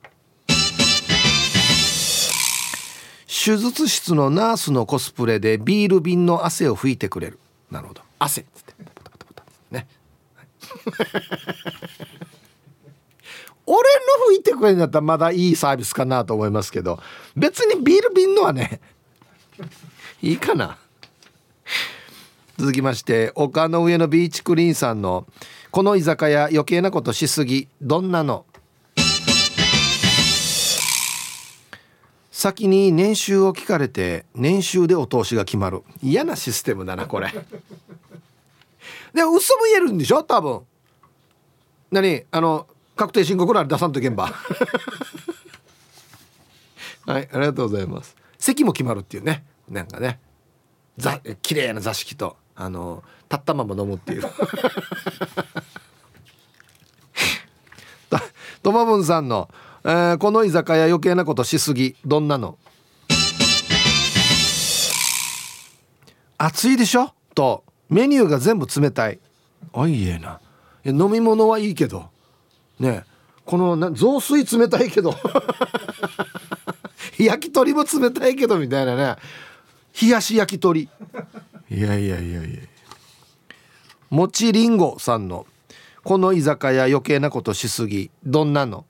手術室のナースのコスプレでビール瓶の汗を拭いてくれる。なるほど。汗。っつってね。俺の拭いてくれるんだったらまだいいサービスかなと思いますけど別にビール瓶のはねいいかな。続きまして丘の上のビーチクリーンさんの「この居酒屋余計なことしすぎどんなの?」先に年収を聞かれて年収でお通しが決まる。嫌なシステムだなこれ。でも嘘も言えるんでしょ？多分。何？あの確定申告欄出さんといけんば。はいありがとうございます。席も決まるっていうね。なんかね。ざ綺麗な座敷とあの立ったまま飲むっていう ともぶんさんの、えー、この居酒屋余計なことしすぎどんなの？暑いでしょ？とメニューが全部冷たい。あいいえな。飲み物はいいけど。ねこのな雑炊冷たいけど。焼き鳥も冷たいけどみたいなね。冷やし焼き鳥。いやいやいやいや。もちりんごさんの「この居酒屋余計なことしすぎ。どんなの?」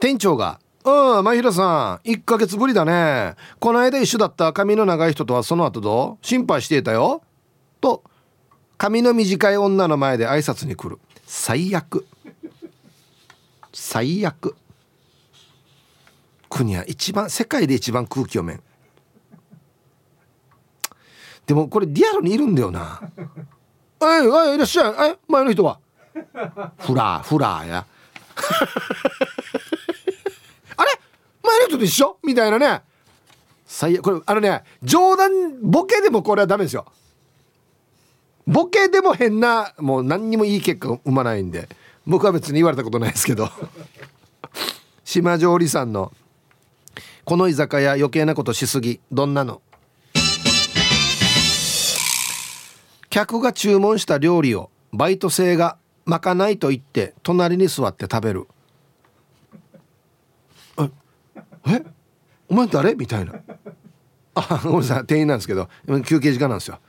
店長が「うん真平さん1ヶ月ぶりだね。この間一緒だった髪の長い人とはその後どう？心配していたよ」と髪の短い女の前で挨拶に来る。最悪。最悪。国は一番世界で一番空気読めん。でもこれリアルにいるんだよな「えいおいいらっしゃい。え前の人は？フラーフラーや。あれ？前の人と一緒？みたいなね。最悪。これあのね冗談ボケでもこれはダメですよ。ボケでも変なもう何にもいい結果生まないんで。僕は別に言われたことないですけど。島上里さんの「この居酒屋余計なことしすぎどんなの?」客が注文した料理をバイト生がまかないと言って隣に座って食べる。ええお前誰？みたいな。あごめんなさい。店員なんですけど休憩時間なんですよ。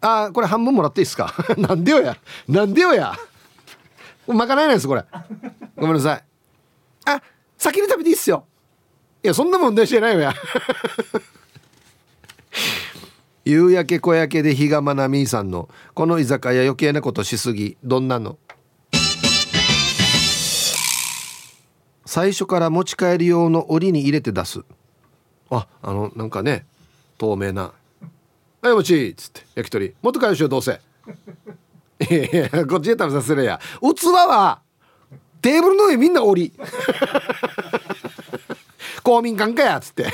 あこれ半分もらっていいですか？なんでよや。なんでよや。まかないなんですこれ。ごめんなさい。あ先に食べていいっすよ。いやそんな問題してないよや。夕焼け小焼けで日がまなみーさんのこの居酒屋余計なことしすぎどんなの？最初から持ち帰り用の檻に入れて出す。ああのなんかね透明な「はいもち」っつって焼き鳥。もっと返しようどうせ。いやいやこっちで食べさせるや。器はテーブルの上みんな降り。公民館かやっつって。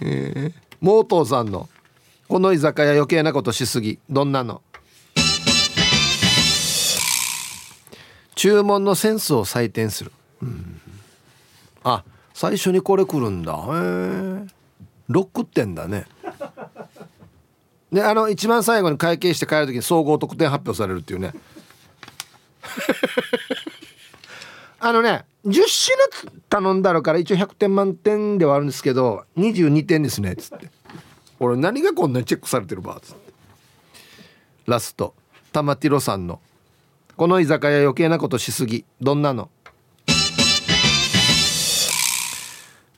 えー、モートーさんの「この居酒屋余計なことしすぎどんなの?」注文のセンスを採点する、うん、あ最初にこれ来るんだ。へえ6点だね。であの一番最後に会計して帰る時に総合得点発表されるっていうね。あのね10品頼んだのから一応100点満点ではあるんですけど22点ですねっつって。俺何がこんなにチェックされてるばっつって。ラスト。玉ティロさんの「この居酒屋余計なことしすぎ。どんなの?」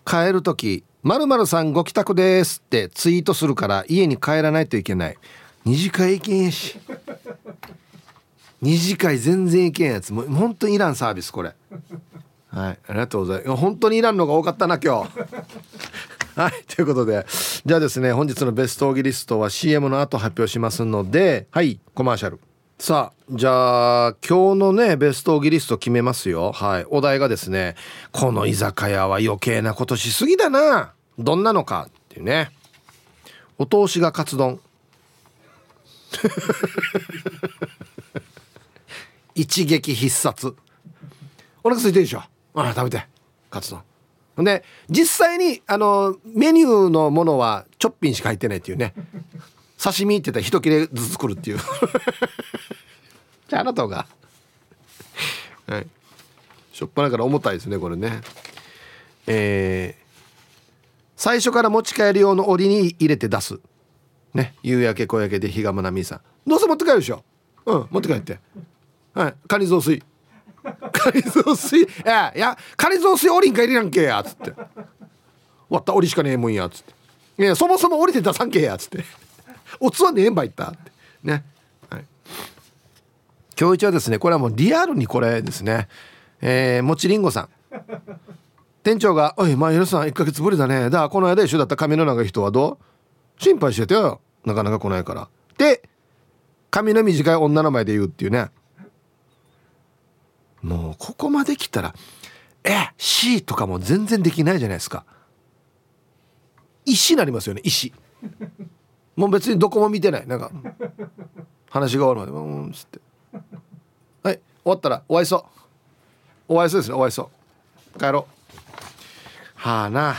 帰る時まるさんご帰宅です」ってツイートするから家に帰らないといけない。二次会行けんやし。二次会全然行けんやつ。もう本当にいらんサービスこれ。はい。ありがとうございます本当にいらんのが多かったな今日。はい。ということでじゃあですね本日のベストオギリストは CM の後発表しますのではいコマーシャル。さあじゃあ今日のねベストオギリスト決めますよ。はい。お題がですねこの居酒屋は余計なことしすぎだな。どんなのか。っていうね。お通しがカツ丼。一撃必殺。お腹空いてるでしょあ食べてカツ丼。で実際にあのメニューのものはちょっぴんしか入ってないっていうね。刺身って言ったら一切れずつ作るっていう。じゃああなたが。はい。しょっぱなから重たいですねこれね。えー、最初から持ち帰る用の折に入れて出す。ね。夕焼け小焼けで日がまみさん。どうせ持って帰るでしょ。うん持って帰って。はい。カニ雑炊。カニ雑炊いやいやカニ雑炊折りんか入れやんけやつって。終わった。折りしかねえもんやつって。いやそもそも折りて出さんけやつって。おつはねえんばいったって。ね、はい、今日一はですねこれはもうリアルにこれですね。えー、もちりんごさん。店長が「おいまあさん1ヶ月ぶりだね。だこの間一緒だった髪の長い人はどう？心配しててよ。なかなか来ないから」で髪の短い女の前で言うっていうね。もうここまで来たら「え C」とかも全然できないじゃないですか。石になりますよね石。もう別にどこも見てない。なんか話が終わるまでうんつって。はい終わったらお会いそう。お会いそうですねお会いそう。帰ろう。はあな。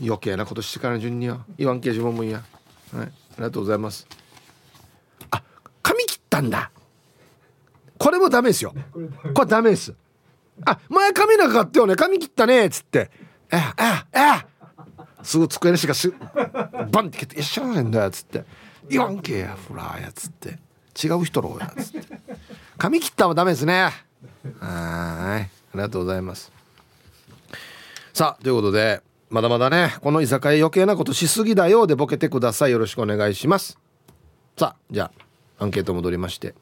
余計なことしてから順には。言わんけ自分もいいや。はいありがとうございます。あ髪切ったんだ。これもダメですよ。これダメです。あ前髪なかったよね。髪切ったねっつって。えええ。すぐ机のしがすバンって蹴って「一緒ななんだよ」っつって「言わんけやフラーや」っつって「違う人ろや」っつって。髪切ったはダメですね。はい。ありがとうございます。さあということでまだまだねこの居酒屋余計なことしすぎだよでボケてください。よろしくお願いします。さあじゃあアンケート戻りまして。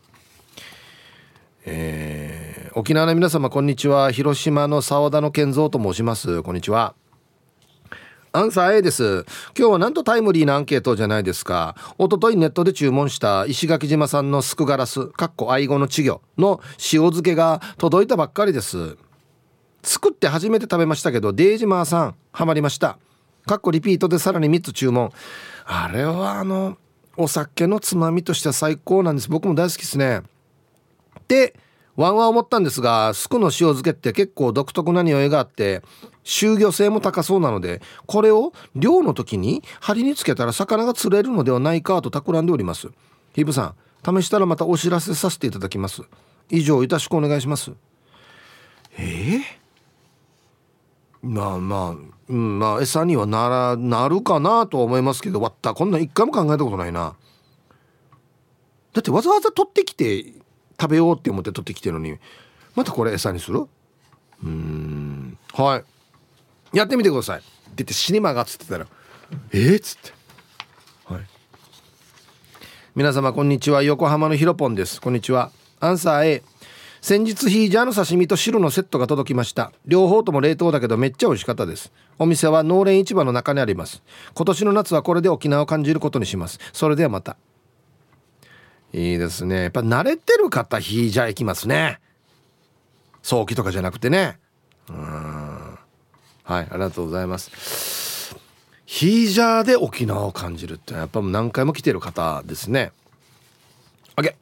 えー、沖縄の皆様こんにちは広島の沢田の健三と申しますこんにちはアンサー A です。今日はなんとタイムリーなアンケートじゃないですか。おとといネットで注文した石垣島産のスクガラス、かっこ愛語の稚魚の塩漬けが届いたばっかりです。作って初めて食べましたけど、デイジマーさん、ハマりました。かっこリピートでさらに3つ注文。あれはあの、お酒のつまみとしては最高なんです。僕も大好きですね。で、ワンワン思ったんですがスクの塩漬けって結構独特な匂いがあって収魚性も高そうなのでこれを漁の時に針につけたら魚が釣れるのではないかと企んでおります。ヒブさん試したらまたお知らせさせていただきます。以上よろしくお願いします。えー、まあまあうんまあ餌にはならなるかなと思いますけどわったこんなん一回も考えたことないな。だってわざわざ取ってきて食べようって思って取ってきてるのにまたこれ餌にする？うん。はい。やってみてください。って言って死にまがっつってたらえー、っつって。はい。皆様こんにちは。横浜のひろぽんです。こんにちは。アンサー A 先日ヒージャーの刺身と汁のセットが届きました。両方とも冷凍だけどめっちゃ美味しかったです。お店は農連市場の中にあります。今年の夏はこれで沖縄を感じることにします。それではまた。いいですね。やっぱ慣れてる方ヒージャー行きますね。早期とかじゃなくてね。うん。はいありがとうございます。ヒージャーで沖縄を感じるってやっぱ何回も来てる方ですね。OK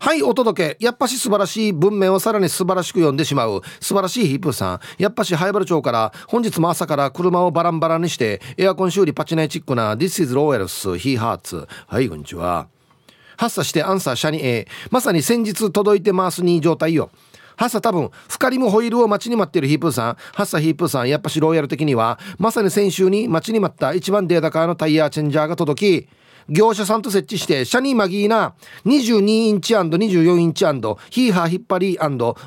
はいお届け。やっぱし素晴らしい文面をさらに素晴らしく読んでしまう。素晴らしいヒープーさん。やっぱし灰原町から本日も朝から車をバランバランにしてエアコン修理パチナイチックな This is Royals He Hearts はいこんにちは。発作してアンサーシャニ A まさに先日届いてますに状態よ。ハッサ多分、フカリムホイールを待ちに待ってるヒープーさん、ハッサヒープーさん、やっぱしロイヤル的には、まさに先週に待ちに待った一番データカーのタイヤチェンジャーが届き、業者さんと設置してシャニーマギーな22インチ &24 インチヒーハー引っ張り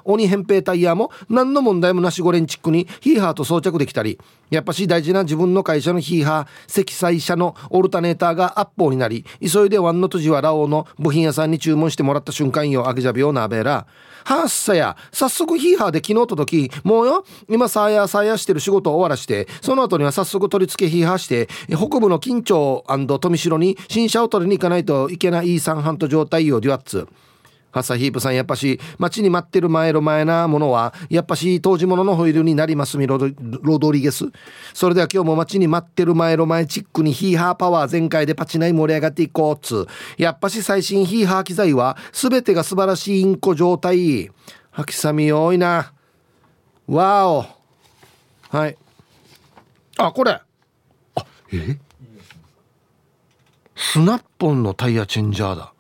鬼扁平タイヤも何の問題もなしゴレンチックにヒーハーと装着できたり。やっぱし大事な自分の会社のヒーハー積載車のオルタネーターがアッポーになり急いでワンのとじわラオの部品屋さんに注文してもらった瞬間よあげじゃびよなべら。はっさや早速ヒーハーで昨日届きもうよ今さやさやしてる仕事を終わらしてその後には早速取り付けヒーハーして北部の緊張富城に新車を取りに行かないといけない三半と状態よデュアッツ。ハサヒープさんやっぱし街に待ってる前の前なものはやっぱし当時物のホイールになりますみロドリゲス。それでは今日も街に待ってる前の前チックにヒーハーパワー全開でパチナイ盛り上がっていこうっつ。やっぱし最新ヒーハー機材は全てが素晴らしいインコ状態。吐きさみ多いな。わお。はい。あこれ。あえ？スナッポンのタイヤチェンジャーだ。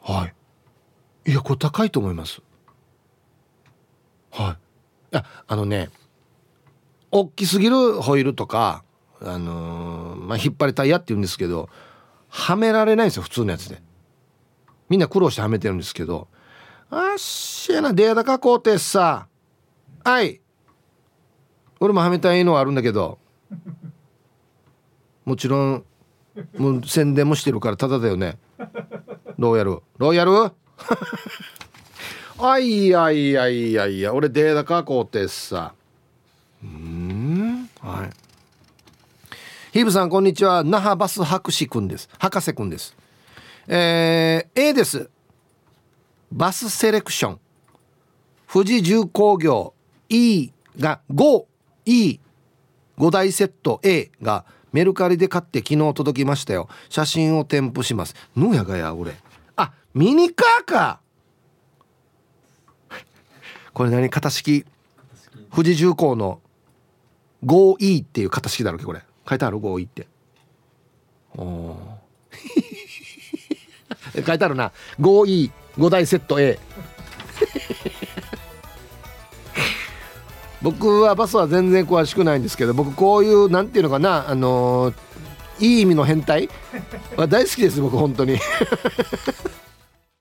はい。いやこれ高いと思います。はい。いやあのね大きすぎるホイールとかあのー、まあ引っ張りタイヤって言うんですけどはめられないんですよ普通のやつで。みんな苦労してはめてるんですけどあっしやなデータ加工ってさ。はい。俺もはめたいのはあるんだけど。もちろんもう宣伝もしてるからただだよね。ローヤル。ローヤル？あいやいやいやいや。俺データ加工ってさ。うん？はい。ヒブさんこんにちは。那覇バス博士くんです。博士くんです。えー、A です。バスセレクション。富士重工業 E が 5E5 台セット A がメルカリで買って昨日届きましたよ。写真を添付します。ぬやがや俺。あミニカーか。これ何？型式。富士重工の 5E っていう型式だろうけこれ。書いてある？5E って。お 書いてあるな。5E 5台セット A 僕はバスは全然詳しくないんですけど僕こういうなんていうのかなあのー、いい意味の変態は大好きです僕本当に。